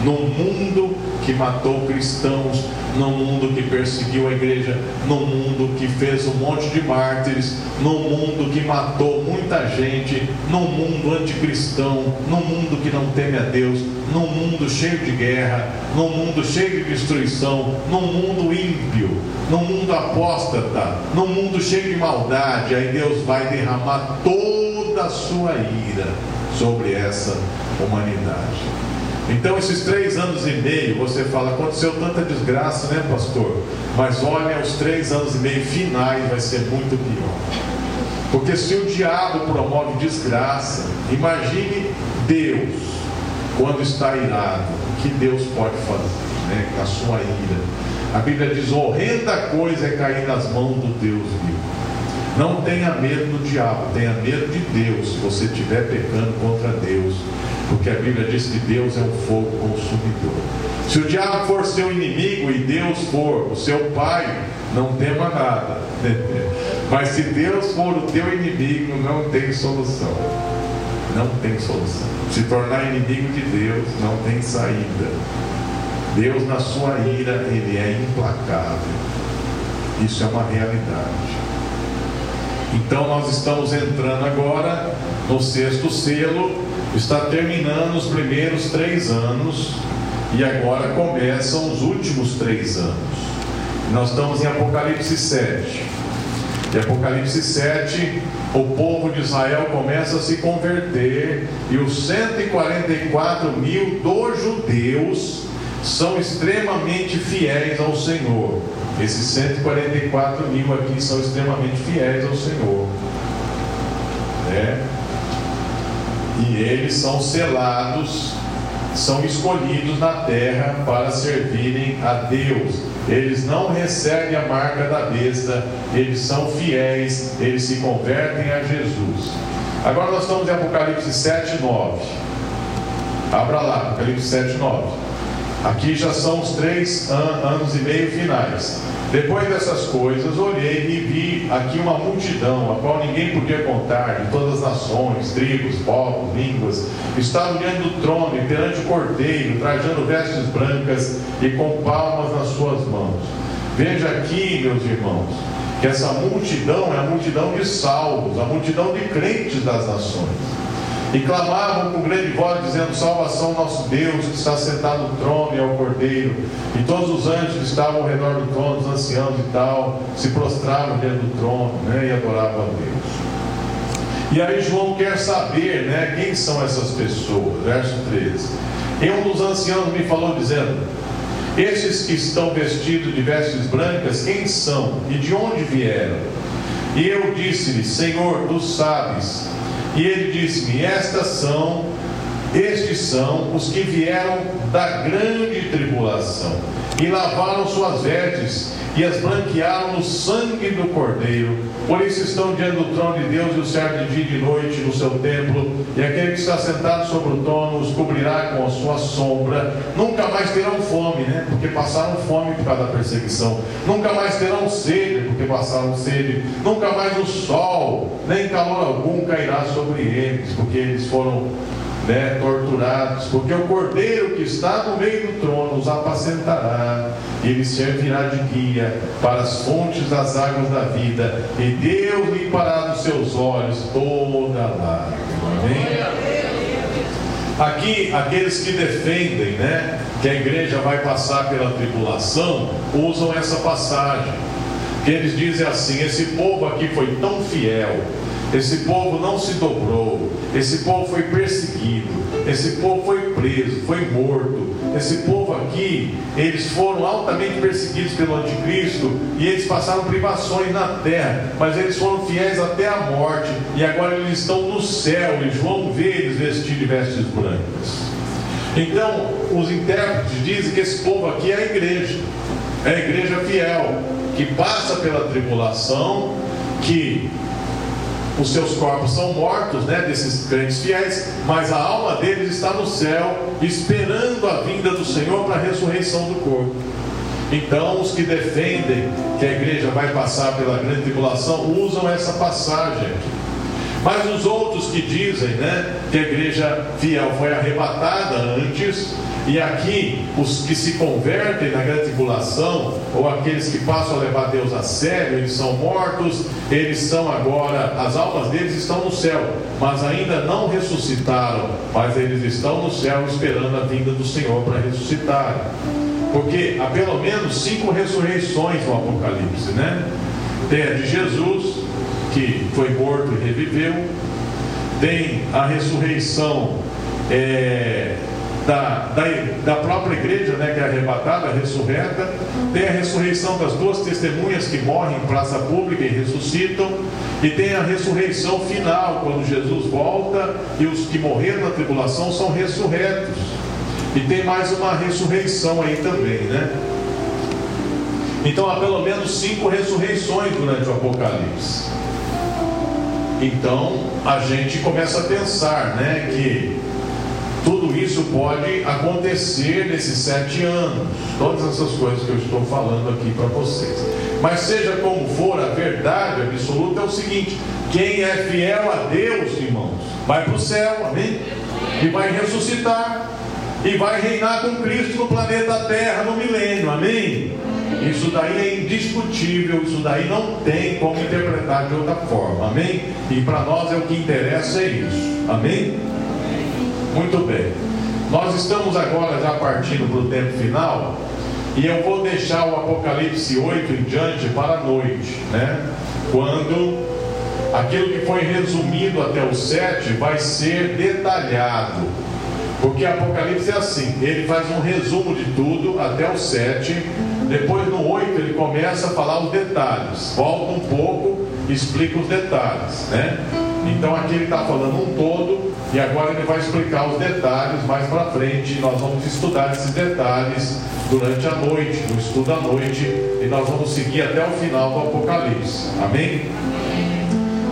No mundo que matou cristãos, no mundo que perseguiu a igreja, no mundo que fez um monte de mártires, no mundo que matou muita gente, no mundo anticristão, no mundo que não teme a Deus, no mundo cheio de guerra, no mundo cheio de destruição, no mundo ímpio, no mundo apóstata, no mundo cheio de maldade, aí Deus vai derramar toda a sua ira sobre essa humanidade. Então, esses três anos e meio, você fala, aconteceu tanta desgraça, né, pastor? Mas olha, os três anos e meio finais vai ser muito pior. Porque se o diabo promove desgraça, imagine Deus, quando está irado, o que Deus pode fazer, né, com a sua ira. A Bíblia diz: horrenda coisa é cair nas mãos do Deus vivo. Não tenha medo do diabo, tenha medo de Deus. Se você estiver pecando contra Deus, Porque a Bíblia diz que Deus é um fogo consumidor. Se o diabo for seu inimigo e Deus for o seu pai, não tema nada. Mas se Deus for o teu inimigo, não tem solução. Não tem solução. Se tornar inimigo de Deus, não tem saída. Deus, na sua ira, ele é implacável. Isso é uma realidade. Então, nós estamos entrando agora no sexto selo, está terminando os primeiros três anos e agora começam os últimos três anos. Nós estamos em Apocalipse 7. Em Apocalipse 7, o povo de Israel começa a se converter e os 144 mil dos judeus são extremamente fiéis ao Senhor. Esses 144 mil aqui são extremamente fiéis ao Senhor. Né? E eles são selados, são escolhidos na terra para servirem a Deus eles não recebem a marca da besta, eles são fiéis, eles se convertem a Jesus. Agora nós estamos em Apocalipse 7, 9. Abra lá, Apocalipse 7, 9. Aqui já são os três an anos e meio finais. Depois dessas coisas, olhei e vi aqui uma multidão, a qual ninguém podia contar, de todas as nações, tribos, povos, línguas, estavam diante do trono e perante o cordeiro, trajando vestes brancas e com palmas nas suas mãos. Veja aqui, meus irmãos, que essa multidão é a multidão de salvos, a multidão de crentes das nações e clamavam com grande voz, dizendo: Salvação nosso Deus, que está sentado no trono e ao cordeiro. E todos os anjos que estavam ao redor do trono, os anciãos e tal, se prostravam diante do trono né, e adoravam a Deus. E aí João quer saber né, quem são essas pessoas. Verso 13. E um dos anciãos me falou, dizendo: Estes que estão vestidos de vestes brancas, quem são e de onde vieram? E eu disse-lhe: Senhor, tu sabes. E ele disse-me: Estas são, estes são os que vieram da grande tribulação e lavaram suas vestes e as branquearam no sangue do Cordeiro. Por isso estão diante do trono de Deus e o serve de dia e de noite no seu templo. E aquele que está sentado sobre o trono os cobrirá com a sua sombra. Nunca mais terão fome, né? Porque passaram fome por causa da perseguição. Nunca mais terão sede, porque passaram sede. Nunca mais o sol, nem calor algum cairá sobre eles, porque eles foram né, torturados, porque o cordeiro que está no meio do trono os apacentará, e ele servirá de guia para as fontes das águas da vida, e Deus limpará dos seus olhos toda lágrima. Amém? Aqui, aqueles que defendem né, que a igreja vai passar pela tribulação, usam essa passagem. Que eles dizem assim: esse povo aqui foi tão fiel, esse povo não se dobrou, esse povo foi perseguido, esse povo foi preso, foi morto. Esse povo aqui, eles foram altamente perseguidos pelo anticristo e eles passaram privações na terra, mas eles foram fiéis até a morte e agora eles estão no céu e João vê eles vestidos de vestes brancas. Então, os intérpretes dizem que esse povo aqui é a igreja, é a igreja fiel, que passa pela tribulação, que os seus corpos são mortos, né, desses crentes fiéis, mas a alma deles está no céu, esperando a vinda do Senhor para a ressurreição do corpo. Então, os que defendem que a igreja vai passar pela grande tribulação usam essa passagem. Mas os outros que dizem né, que a igreja fiel foi arrebatada antes, e aqui os que se convertem na grande tribulação, ou aqueles que passam a levar Deus a sério, eles são mortos, eles são agora, as almas deles estão no céu, mas ainda não ressuscitaram, mas eles estão no céu esperando a vinda do Senhor para ressuscitar. Porque há pelo menos cinco ressurreições no Apocalipse, né? Tem a de Jesus, que foi morto e reviveu, tem a ressurreição é, da, da, da, própria igreja, né, que é arrebatada, ressurreta, tem a ressurreição das duas testemunhas que morrem em praça pública e ressuscitam, e tem a ressurreição final, quando Jesus volta e os que morreram na tribulação são ressurretos. E tem mais uma ressurreição aí também, né? Então há pelo menos cinco ressurreições durante o Apocalipse. Então a gente começa a pensar, né, que tudo isso pode acontecer nesses sete anos. Todas essas coisas que eu estou falando aqui para vocês. Mas seja como for, a verdade absoluta é o seguinte: quem é fiel a Deus, irmãos, vai para o céu, amém? E vai ressuscitar e vai reinar com Cristo no planeta Terra no milênio, amém? Isso daí é indiscutível, isso daí não tem como interpretar de outra forma, amém? E para nós é o que interessa é isso, amém? Muito bem. Nós estamos agora já partindo para o tempo final, e eu vou deixar o Apocalipse 8 em diante para a noite, né? Quando aquilo que foi resumido até o 7 vai ser detalhado. Porque Apocalipse é assim, ele faz um resumo de tudo até o 7 depois no 8 ele começa a falar os detalhes, volta um pouco, explica os detalhes, né? Então aqui ele está falando um todo e agora ele vai explicar os detalhes mais para frente. Nós vamos estudar esses detalhes durante a noite, no estudo à noite, e nós vamos seguir até o final do Apocalipse. Amém?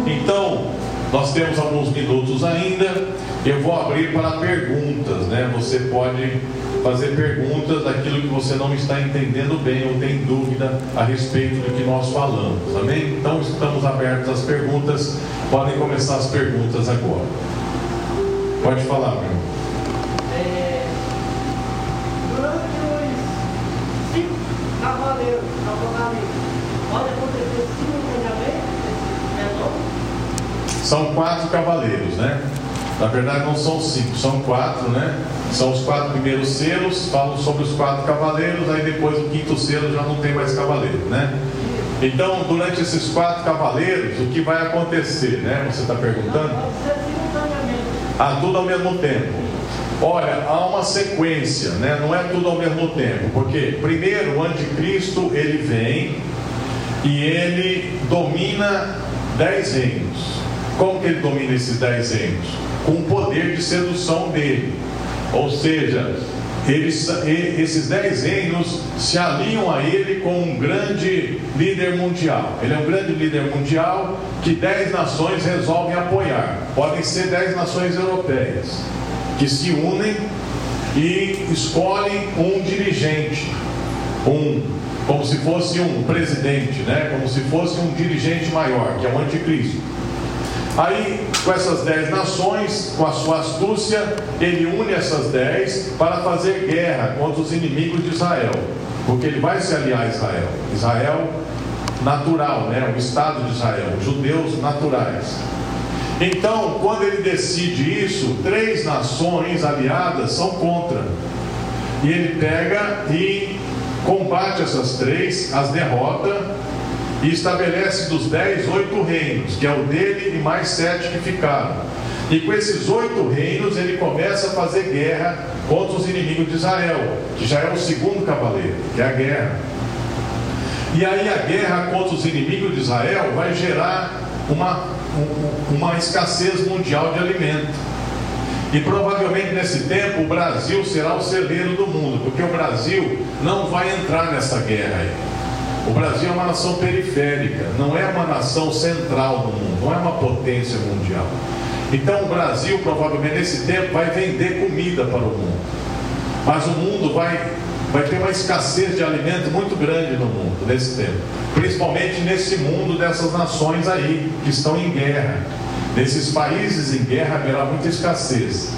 Então, nós temos alguns minutos ainda. Eu vou abrir para perguntas, né? Você pode fazer perguntas daquilo que você não está entendendo bem ou tem dúvida a respeito do que nós falamos. Amém? Então estamos abertos às perguntas. Podem começar as perguntas agora. Pode falar, meu. É, durante os cinco acontecer São quatro cavaleiros, né? Na verdade não são cinco, são quatro, né? São os quatro primeiros selos, falam sobre os quatro cavaleiros, aí depois o quinto selo já não tem mais cavaleiro, né? Então, durante esses quatro cavaleiros, o que vai acontecer, né? Você está perguntando? Ah, tudo ao mesmo tempo. Olha, há uma sequência, né? Não é tudo ao mesmo tempo, porque primeiro o anticristo ele vem e ele domina dez reinos. Como que ele domina esses dez reinos? com o poder de sedução dele. Ou seja, esses dez reinos se alinham a ele com um grande líder mundial. Ele é um grande líder mundial que dez nações resolvem apoiar. Podem ser dez nações europeias que se unem e escolhem um dirigente, um como se fosse um presidente, né? Como se fosse um dirigente maior, que é o anticristo. Aí, com essas dez nações, com a sua astúcia, ele une essas dez para fazer guerra contra os inimigos de Israel, porque ele vai se aliar a Israel. Israel natural, né? o Estado de Israel, os judeus naturais. Então, quando ele decide isso, três nações aliadas são contra. E ele pega e combate essas três, as derrota e estabelece dos dez oito reinos, que é o dele e mais sete que ficaram. E com esses oito reinos ele começa a fazer guerra contra os inimigos de Israel, que já é o segundo cavaleiro, que é a guerra. E aí a guerra contra os inimigos de Israel vai gerar uma, uma escassez mundial de alimento. E provavelmente nesse tempo o Brasil será o celeiro do mundo, porque o Brasil não vai entrar nessa guerra aí. O Brasil é uma nação periférica, não é uma nação central do mundo, não é uma potência mundial. Então o Brasil, provavelmente nesse tempo, vai vender comida para o mundo. Mas o mundo vai, vai ter uma escassez de alimento muito grande no mundo nesse tempo. Principalmente nesse mundo dessas nações aí que estão em guerra. Nesses países em guerra haverá muita escassez.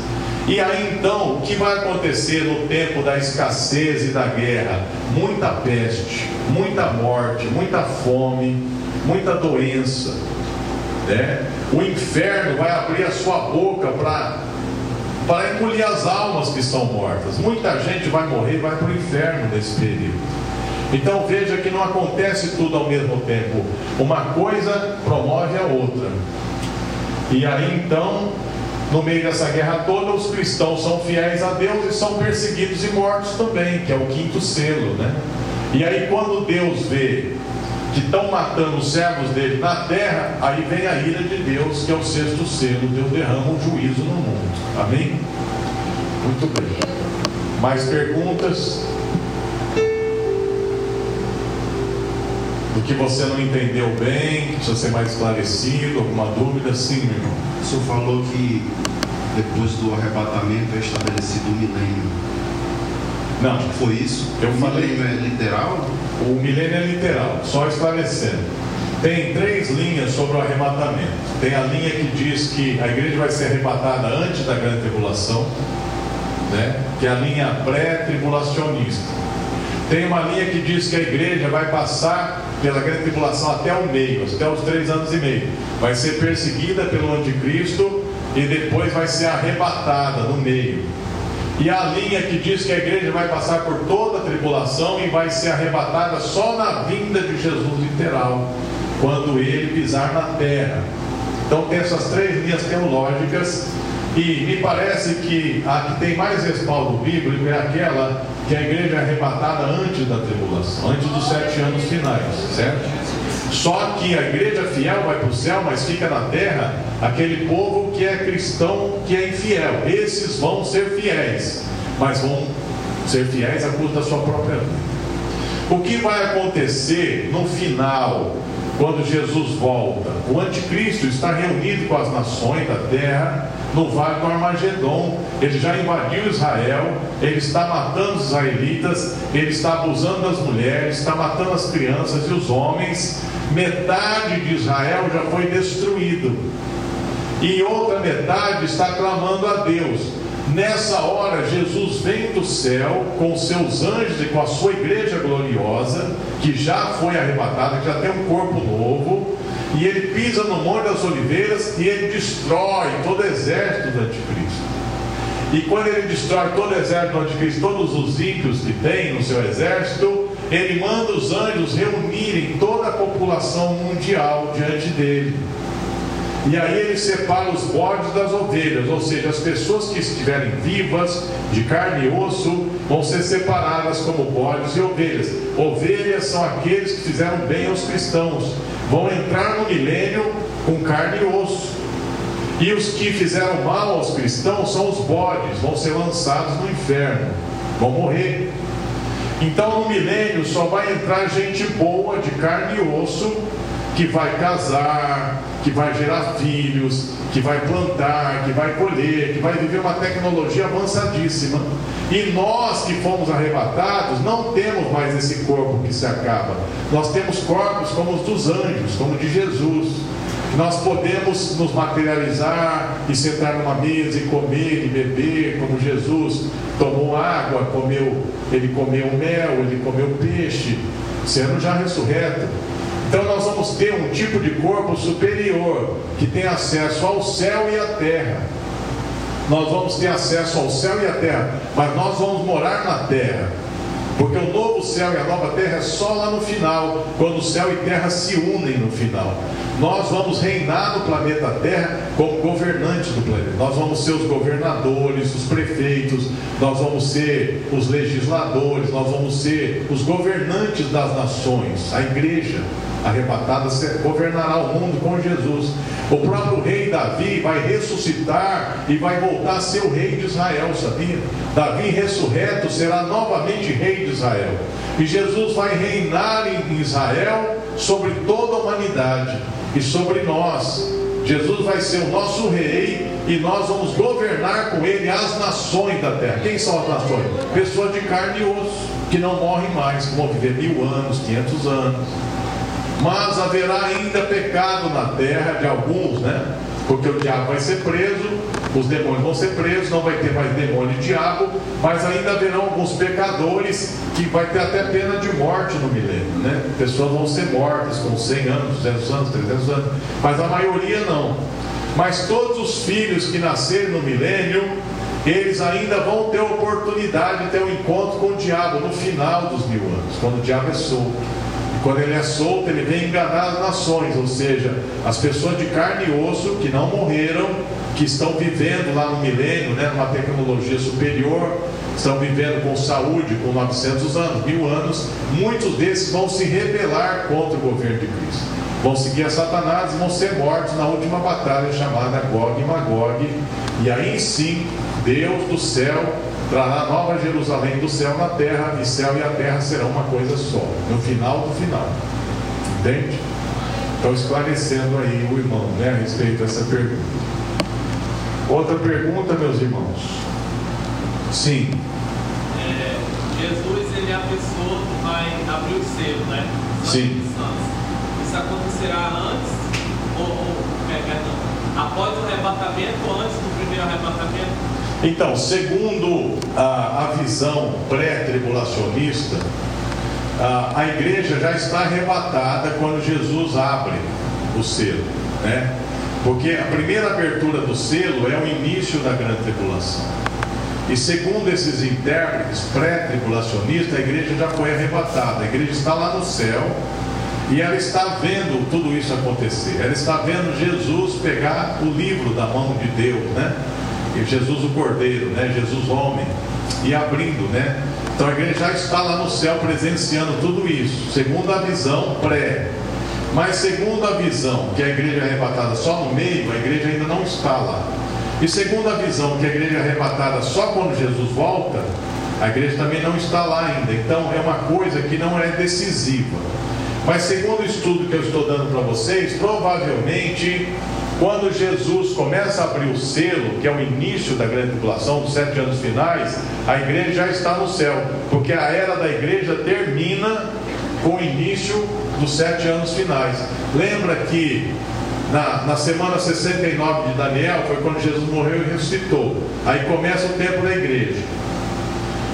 E aí então, o que vai acontecer no tempo da escassez e da guerra? Muita peste, muita morte, muita fome, muita doença. Né? O inferno vai abrir a sua boca para engolir as almas que estão mortas. Muita gente vai morrer, vai para o inferno nesse período. Então veja que não acontece tudo ao mesmo tempo. Uma coisa promove a outra. E aí então no meio dessa guerra toda, os cristãos são fiéis a Deus e são perseguidos e mortos também, que é o quinto selo, né? E aí, quando Deus vê que estão matando os servos dele na terra, aí vem a ira de Deus, que é o sexto selo. Deus derrama um juízo no mundo. Amém? Muito bem. Mais perguntas? Do que você não entendeu bem, precisa ser mais esclarecido, alguma dúvida? Sim, meu irmão. O senhor falou que depois do arrebatamento é estabelecido o milênio. Não, Foi isso? Eu o falei- milênio é literal? o milênio é literal, só esclarecendo. Tem três linhas sobre o arrebatamento. Tem a linha que diz que a igreja vai ser arrebatada antes da grande tribulação, né? que é a linha pré-tribulacionista. Tem uma linha que diz que a igreja vai passar pela grande tribulação até o meio, até os três anos e meio. Vai ser perseguida pelo anticristo e depois vai ser arrebatada no meio. E a linha que diz que a igreja vai passar por toda a tribulação e vai ser arrebatada só na vinda de Jesus literal, quando ele pisar na terra. Então tem essas três linhas teológicas e me parece que a que tem mais respaldo bíblico é aquela que a igreja é arrebatada antes da tribulação, antes dos sete anos finais, certo? Só que a igreja fiel vai para o céu, mas fica na terra aquele povo que é cristão, que é infiel. Esses vão ser fiéis, mas vão ser fiéis à custa da sua própria vida. O que vai acontecer no final, quando Jesus volta? O anticristo está reunido com as nações da terra no vale do Armagedon. Ele já invadiu Israel, ele está matando os israelitas, ele está abusando das mulheres, está matando as crianças e os homens. Metade de Israel já foi destruído. E outra metade está clamando a Deus. Nessa hora, Jesus vem do céu com seus anjos e com a sua igreja gloriosa, que já foi arrebatada, que já tem um corpo novo, e ele pisa no Monte das Oliveiras e ele destrói todo o exército do anticristo. E quando ele destrói todo o exército do anticristo, todos os ímpios que tem no seu exército, ele manda os anjos reunirem toda a população mundial diante dele. E aí ele separa os bodes das ovelhas, ou seja, as pessoas que estiverem vivas, de carne e osso, vão ser separadas como bodes e ovelhas. Ovelhas são aqueles que fizeram bem aos cristãos, vão entrar no milênio com carne e osso. E os que fizeram mal aos cristãos são os bodes, vão ser lançados no inferno, vão morrer. Então no milênio só vai entrar gente boa, de carne e osso, que vai casar, que vai gerar filhos, que vai plantar, que vai colher, que vai viver uma tecnologia avançadíssima. E nós que fomos arrebatados não temos mais esse corpo que se acaba. Nós temos corpos como os dos anjos, como de Jesus. Nós podemos nos materializar e sentar numa mesa e comer e beber, como Jesus tomou água, comeu, ele comeu mel, ele comeu peixe, sendo já ressurreto. Então nós vamos ter um tipo de corpo superior que tem acesso ao céu e à terra. Nós vamos ter acesso ao céu e à terra, mas nós vamos morar na terra. Porque o novo céu e a nova terra é só lá no final, quando céu e terra se unem no final. Nós vamos reinar no planeta Terra como governantes do planeta. Nós vamos ser os governadores, os prefeitos, nós vamos ser os legisladores, nós vamos ser os governantes das nações. A igreja arrebatada governará o mundo com Jesus. O próprio rei Davi vai ressuscitar e vai voltar a ser o rei de Israel, sabia? Davi ressurreto será novamente rei de Israel. E Jesus vai reinar em Israel sobre toda a humanidade e sobre nós. Jesus vai ser o nosso rei e nós vamos governar com ele as nações da terra. Quem são as nações? Pessoas de carne e osso, que não morrem mais, que vão viver mil anos, quinhentos anos. Mas haverá ainda pecado na terra de alguns, né? Porque o diabo vai ser preso, os demônios vão ser presos, não vai ter mais demônio e diabo, mas ainda haverão alguns pecadores que vai ter até pena de morte no milênio, né? Pessoas vão ser mortas com 100 anos, 200 anos, 300 anos, mas a maioria não. Mas todos os filhos que nascerem no milênio, eles ainda vão ter oportunidade de ter um encontro com o diabo no final dos mil anos, quando o diabo é solto. Quando ele é solto, ele vem enganar as nações, ou seja, as pessoas de carne e osso que não morreram, que estão vivendo lá no milênio, né, numa tecnologia superior, estão vivendo com saúde, com 900 anos, mil anos, muitos desses vão se rebelar contra o governo de Cristo. Vão seguir a Satanás e vão ser mortos na última batalha chamada Gog e Magog. E aí sim, Deus do céu trará Nova Jerusalém do céu na terra, e céu e a terra serão uma coisa só, no final do final. Entende? Então, esclarecendo aí o irmão né, a respeito dessa pergunta. Outra pergunta, meus irmãos? Sim. É, Jesus ele é a pessoa que vai abrir o selo, né? Sim. Isso acontecerá antes ou, ou é, perdão, após o arrebatamento ou antes do primeiro arrebatamento? Então, segundo a, a visão pré-tribulacionista, a, a igreja já está arrebatada quando Jesus abre o selo, né? Porque a primeira abertura do selo é o início da grande tribulação. E segundo esses intérpretes pré-tribulacionistas, a igreja já foi arrebatada. A igreja está lá no céu e ela está vendo tudo isso acontecer. Ela está vendo Jesus pegar o livro da mão de Deus, né? E Jesus o Cordeiro, né? Jesus homem, e abrindo, né? Então a igreja já está lá no céu presenciando tudo isso, segundo a visão pré. Mas segundo a visão que a igreja é arrebatada só no meio, a igreja ainda não está lá. E segundo a visão que a igreja é arrebatada só quando Jesus volta, a igreja também não está lá ainda. Então é uma coisa que não é decisiva. Mas segundo o estudo que eu estou dando para vocês, provavelmente quando Jesus começa a abrir o selo, que é o início da grande tribulação, dos sete anos finais, a igreja já está no céu, porque a era da igreja termina com o início dos sete anos finais. Lembra que na, na semana 69 de Daniel foi quando Jesus morreu e ressuscitou. Aí começa o tempo da igreja.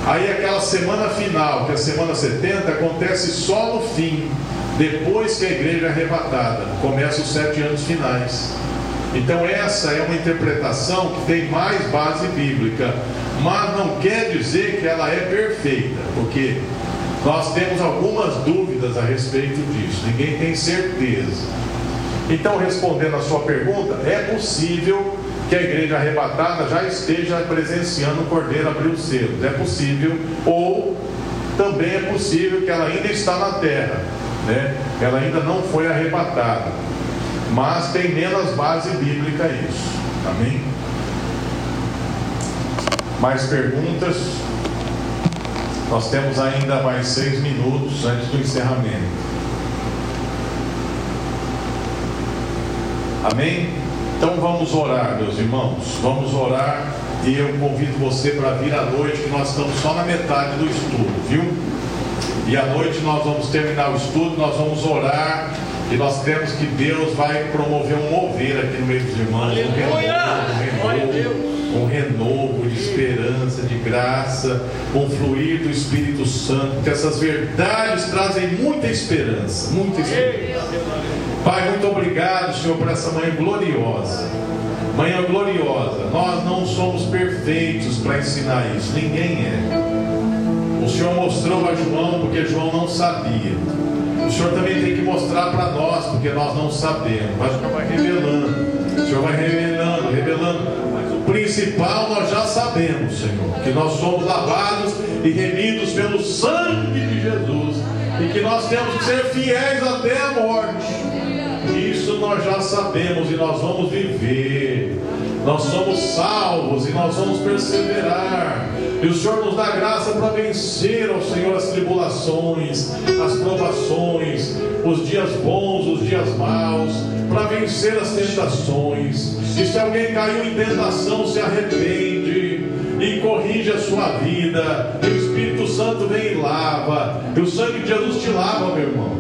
Aí aquela semana final, que é a semana 70, acontece só no fim, depois que a igreja é arrebatada. Começa os sete anos finais. Então essa é uma interpretação que tem mais base bíblica, mas não quer dizer que ela é perfeita, porque nós temos algumas dúvidas a respeito disso, ninguém tem certeza. Então, respondendo a sua pergunta, é possível que a igreja arrebatada já esteja presenciando o cordeiro abrir os selos, é possível, ou também é possível que ela ainda está na terra, né? ela ainda não foi arrebatada, mas tem menos base bíblica isso, amém? Mais perguntas? Nós temos ainda mais seis minutos antes do encerramento. Amém? Então vamos orar, meus irmãos. Vamos orar e eu convido você para vir à noite, que nós estamos só na metade do estudo, viu? E à noite nós vamos terminar o estudo, nós vamos orar e nós cremos que Deus vai promover um mover aqui no meio dos irmãos. Um renovo, um renovo um renovo de esperança, de graça, um fluir do Espírito Santo, que essas verdades trazem muita esperança, muita esperança. Pai, muito obrigado, Senhor, por essa manhã gloriosa. Manhã gloriosa. Nós não somos perfeitos para ensinar isso, ninguém é. O Senhor mostrou a João porque João não sabia. O Senhor também tem que mostrar para nós, porque nós não sabemos. Mas o Senhor vai revelando. O Senhor vai revelando, revelando principal nós já sabemos, Senhor, que nós somos lavados e remidos pelo sangue de Jesus e que nós temos que ser fiéis até a morte. Isso nós já sabemos e nós vamos viver. Nós somos salvos e nós vamos perseverar. E o Senhor nos dá graça para vencer, ao Senhor, as tribulações, as provações, os dias bons, os dias maus, para vencer as tentações. E se alguém caiu em tentação, se arrepende e corrige a sua vida. E o Espírito Santo vem e lava. E o sangue de Jesus te lava, meu irmão.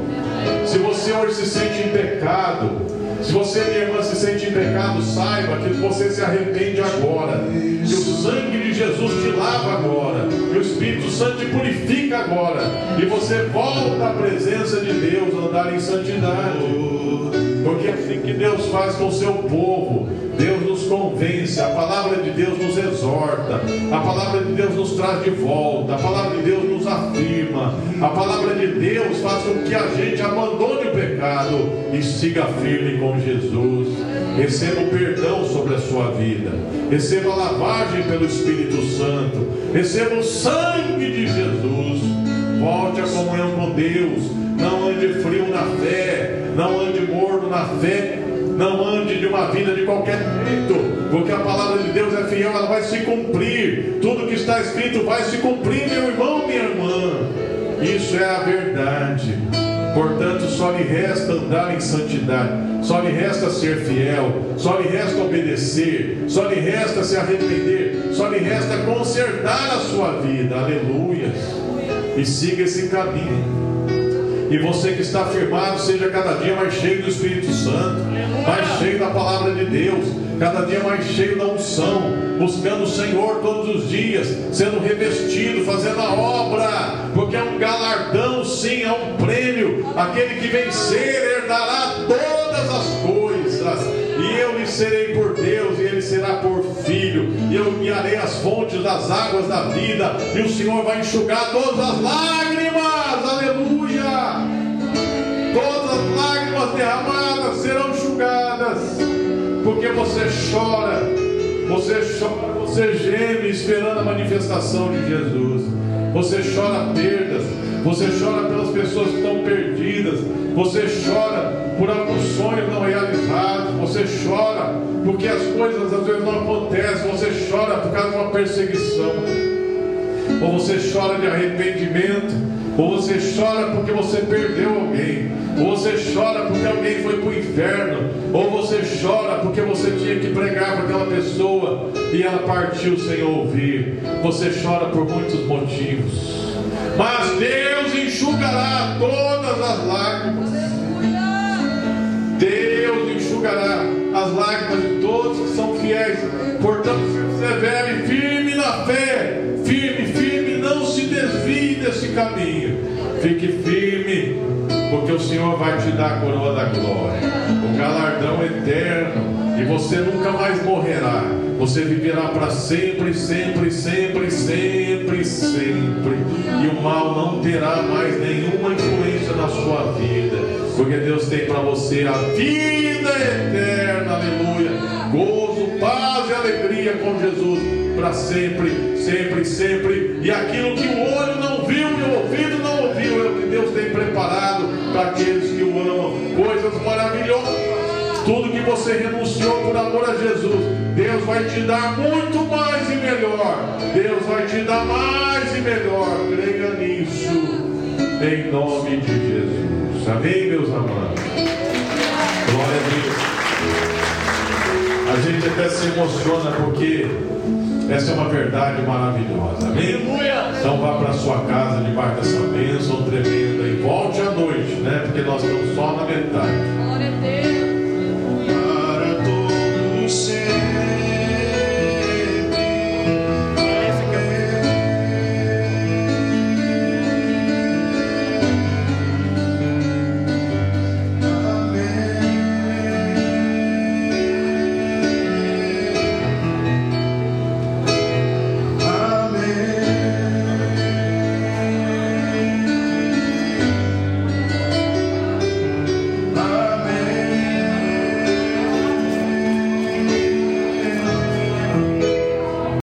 Se você hoje se sente em pecado, se você, minha irmã, se sente em pecado, saiba que você se arrepende agora. Que o sangue de Jesus te lava agora. Que o Espírito Santo te purifica agora. E você volta à presença de Deus, andar em santidade. Porque é assim que Deus faz com o seu povo. Deus nos convence, a palavra de Deus nos exorta, a palavra de Deus nos traz de volta, a palavra de Deus nos afirma, a palavra de Deus faz com que a gente abandone o pecado e siga firme com Jesus. Receba o perdão sobre a sua vida, receba a lavagem pelo Espírito Santo, receba o sangue de Jesus. Volte à comunhão com Deus, não ande frio na fé, não ande morno na fé, não ande de uma vida de qualquer jeito, porque a palavra de Deus é fiel, ela vai se cumprir. Tudo que está escrito vai se cumprir, meu irmão, minha irmã. Isso é a verdade. Portanto, só lhe resta andar em santidade, só lhe resta ser fiel, só lhe resta obedecer, só lhe resta se arrepender, só lhe resta consertar a sua vida. Aleluia. E siga esse caminho. E você que está firmado, seja cada dia mais cheio do Espírito Santo, mais cheio da palavra de Deus, cada dia mais cheio da unção, buscando o Senhor todos os dias, sendo revestido, fazendo a obra, porque é um galardão, sim, é um prêmio. Aquele que vencer herdará todas as coisas, e eu lhe serei por Deus, e ele será por filho, e eu guiarei as fontes das águas da vida, e o Senhor vai enxugar todas as lágrimas, aleluia! Todas as lágrimas derramadas serão enxugadas porque você chora, você chora, você geme esperando a manifestação de Jesus. Você chora perdas, você chora pelas pessoas que estão perdidas, você chora por alguns sonhos não realizados, você chora porque as coisas às vezes não acontecem, você chora por causa de uma perseguição, ou você chora de arrependimento, ou você chora porque você perdeu alguém, ou você chora porque alguém foi para o inferno, ou você chora porque você tinha que pregar para aquela pessoa e ela partiu sem ouvir. Você chora por muitos motivos, mas Deus enxugará todas as lágrimas. Deus enxugará as lágrimas de todos que são fiéis. Portanto, persevere firme na fé, caminho. Fique firme, porque o Senhor vai te dar a coroa da glória, o galardão eterno, e você nunca mais morrerá. Você viverá para sempre, sempre, sempre, sempre, sempre. E o mal não terá mais nenhuma influência na sua vida. Porque Deus tem para você a vida eterna, aleluia. Gozo, paz e alegria com Jesus para sempre, sempre, sempre. E aquilo que o olho não viu e o ouvido não ouviu, é o que Deus tem preparado para aqueles que o amam. Coisas maravilhosas. Tudo que você renunciou por amor a Jesus, Deus vai te dar muito mais e melhor. Deus vai te dar mais e melhor. Creia nisso, em nome de Jesus. Amém, meus amados? Glória a Deus. A gente até se emociona porque essa é uma verdade maravilhosa. Amém? Então vá para sua casa debaixo dessa bênção tremenda e volte à noite, né? Porque nós estamos só na metade. Glória a Deus.